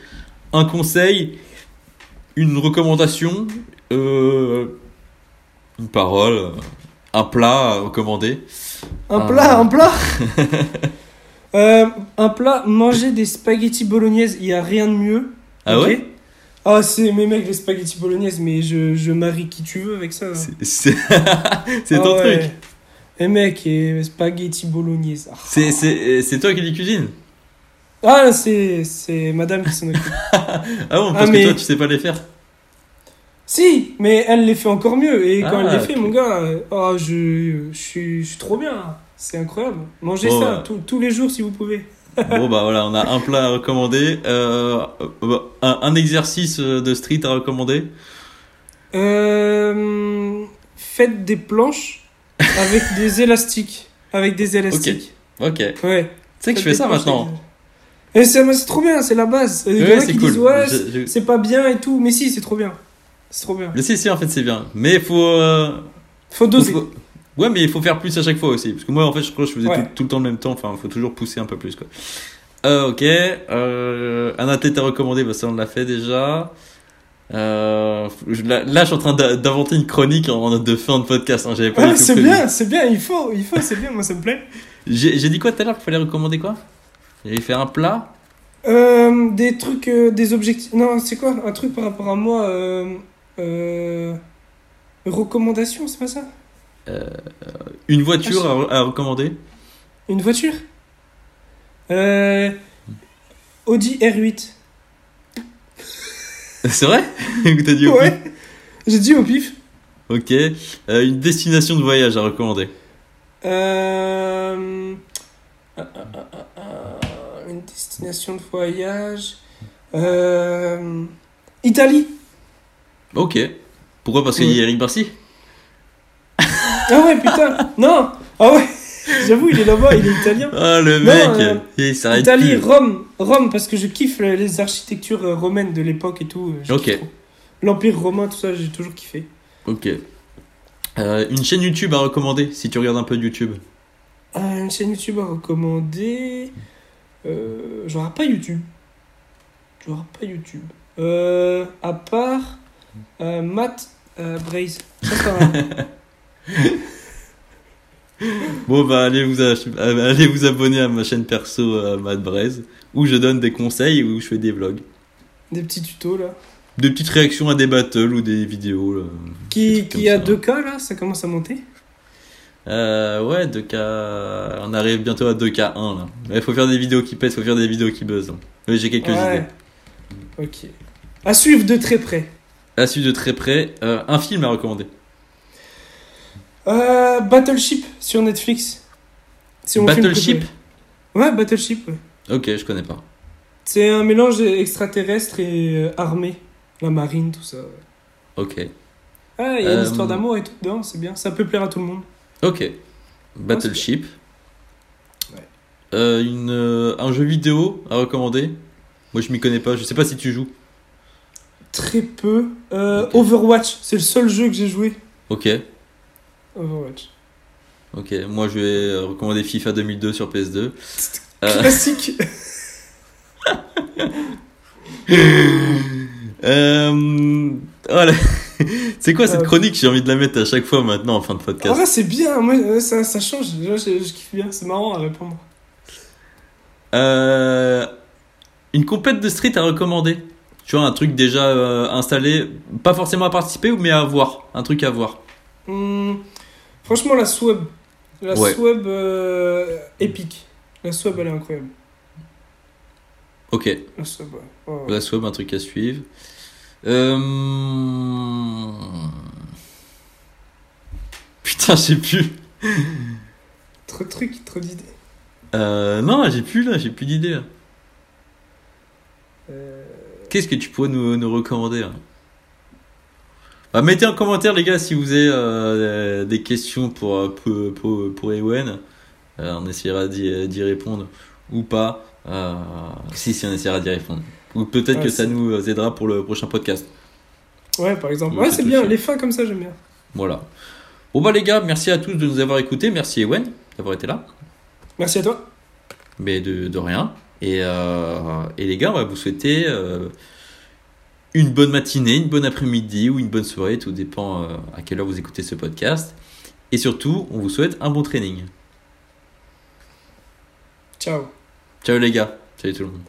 Un conseil, une recommandation, euh, une parole, un plat à recommander. Un Ah. plat, un plat Euh, un plat, manger des spaghettis bolognaises, il n'y a rien de mieux. Ah ok ouais Ah, c'est mes mecs, les spaghettis bolognaises, mais je, je marie qui tu veux avec ça. C'est- Ah ton ouais. truc. Eh mec, et spaghettis bolognaises. Ah, C'est- C'est c'est toi qui les cuisines Ah, c'est c'est madame qui s'en occupe. Ah bon, parce Ah, mais- que toi, tu sais pas les faire. si, mais elle les fait encore mieux. Et quand Ah, elle les fait, mon gars, euh, oh, je, je, suis, je suis trop bien. C'est incroyable. Mangez Bon, ça ouais. tous- tous les jours si vous pouvez. Bon, bah voilà, on a un plat à recommander, euh, euh, un, un exercice euh, de street à recommander. Euh, faites des planches avec des élastiques. Avec des élastiques. Ok. Tu Ouais. sais que je fais ça maintenant. Et c'est mais c'est trop bien, c'est la base. Il y en Ouais, a c'est qui cool. disent ouais, Je- je- c'est pas bien et tout. Mais si, c'est trop bien. C'est trop bien. Le si, si, en fait, c'est bien. Mais il faut. euh, Faut doser. faut- Ouais, mais il faut faire plus à chaque fois aussi. Parce que moi, en fait, je crois que je faisais Ouais. tout, tout le temps le même temps. Enfin, il faut toujours pousser un peu plus, quoi. Euh, ok. Euh, un athlète à recommander, bah, ça, on l'a fait déjà. Euh, là, là, je suis en train d'inventer une chronique en note de fin de podcast. Hein. J'avais pas c'est bien, c'est bien, il faut, il faut, c'est bien, moi ça me plaît. J'ai dit quoi tout à l'heure qu'il fallait recommander quoi? J'allais faire un plat? Euh, des trucs, euh, des objectifs. Non, c'est quoi? Un truc par rapport à moi euh, Recommandation, c'est pas ça? Une voiture Ah, à, à recommander Une voiture? Audi R8. C'est vrai t'as dit au Ouais, j'ai dit au pif. Ok. Euh, une destination de voyage à recommander. Euh, ah, ah, une destination de voyage. Euh, Italie. Ok. Pourquoi Parce qu'il y a Eric Barcy Ah ouais, putain. non. Ah ouais. J'avoue, il est là-bas, il est italien. Ah le Non, mec euh, Il s'arrête Italie, plus. Rome, Rome, parce que je kiffe les architectures euh, romaines de l'époque et tout. euh, Ok. L'Empire romain, tout ça, j'ai toujours kiffé. Ok. Euh, une chaîne YouTube à recommander si tu regardes un peu de YouTube. Euh, une chaîne YouTube à recommander. Euh, J'aurai pas YouTube. J'aurai pas YouTube. Euh, à part Matt Braze. Ça. Bon bah allez vous, euh, allez vous abonner à ma chaîne perso euh, Matt Braise où je donne des conseils où je fais des vlogs. Des petits tutos là. Des petites réactions à des battles ou des vidéos. là. Des Qui, qui a ça. 2K là, ça commence à monter? Euh, ouais, 2K. On arrive bientôt à 2K1 là. Il faut faire des vidéos qui pèsent, faut faire des vidéos qui buzzent. hein. J'ai quelques Ouais. idées. Ok. À suivre de très près. À suivre de très près, euh, un film à recommander. Euh, Battleship sur Netflix. C'est mon film Battleship. Ouais, Battleship. ouais. Ok, je connais pas. C'est un mélange extraterrestre et euh, armé. La marine, tout ça. Ok. Ah, il y a une Euh, histoire d'amour et tout dedans, c'est bien. Ça peut plaire à tout le monde. Ok. Battleship. Ouais. Euh, une, euh, un jeu vidéo à recommander? Moi je m'y connais pas, je sais pas si tu joues. Très peu. Euh. Overwatch, c'est le seul jeu que j'ai joué. Ok. Overwatch. Ok, moi je vais recommander FIFA 2002 sur PS2. Euh, Classique. euh. C'est quoi cette Euh, chronique? J'ai envie de la mettre à chaque fois maintenant en fin de podcast. vrai, c'est bien. Moi, ça, ça change. Je, je kiffe bien. C'est marrant à répondre. Euh, une compète de street à recommander. Tu vois, un truc déjà euh, installé, pas forcément à participer, mais à voir. Un truc à voir. Hum, franchement, la Swab. La Ouais. Swab euh, épique. La Swab, elle est incroyable. Ok, La Swab, ouais. Ouais. la swab, un truc à suivre. Euh... Putain, je sais plus. Trop de trucs, trop d'idées. Euh, non, j'ai plus là, j'ai plus d'idées. Qu'est-ce que tu pourrais nous, nous recommander là? Bah, Mettez en commentaire les gars si vous avez euh, des questions pour, euh, pour, pour, pour Ewen. Euh, on essaiera d'y répondre ou pas. Euh, si, si, on essaiera d'y répondre. Ou peut-être Ouais, que ça nous aidera pour le prochain podcast. Ouais, par exemple. Ouais, c'est bien. Les fins comme ça, j'aime bien. Voilà. Bon bah les gars, merci à tous de nous avoir écoutés. Merci Ewen d'avoir été là. Merci à toi. Mais de, de rien. Et, euh, et les gars, on va vous souhaiter une bonne matinée, une bonne après-midi ou une bonne soirée, tout dépend euh, à quelle heure vous écoutez ce podcast. Et surtout, on vous souhaite un bon training. Ciao. Ciao les gars. Salut tout le monde.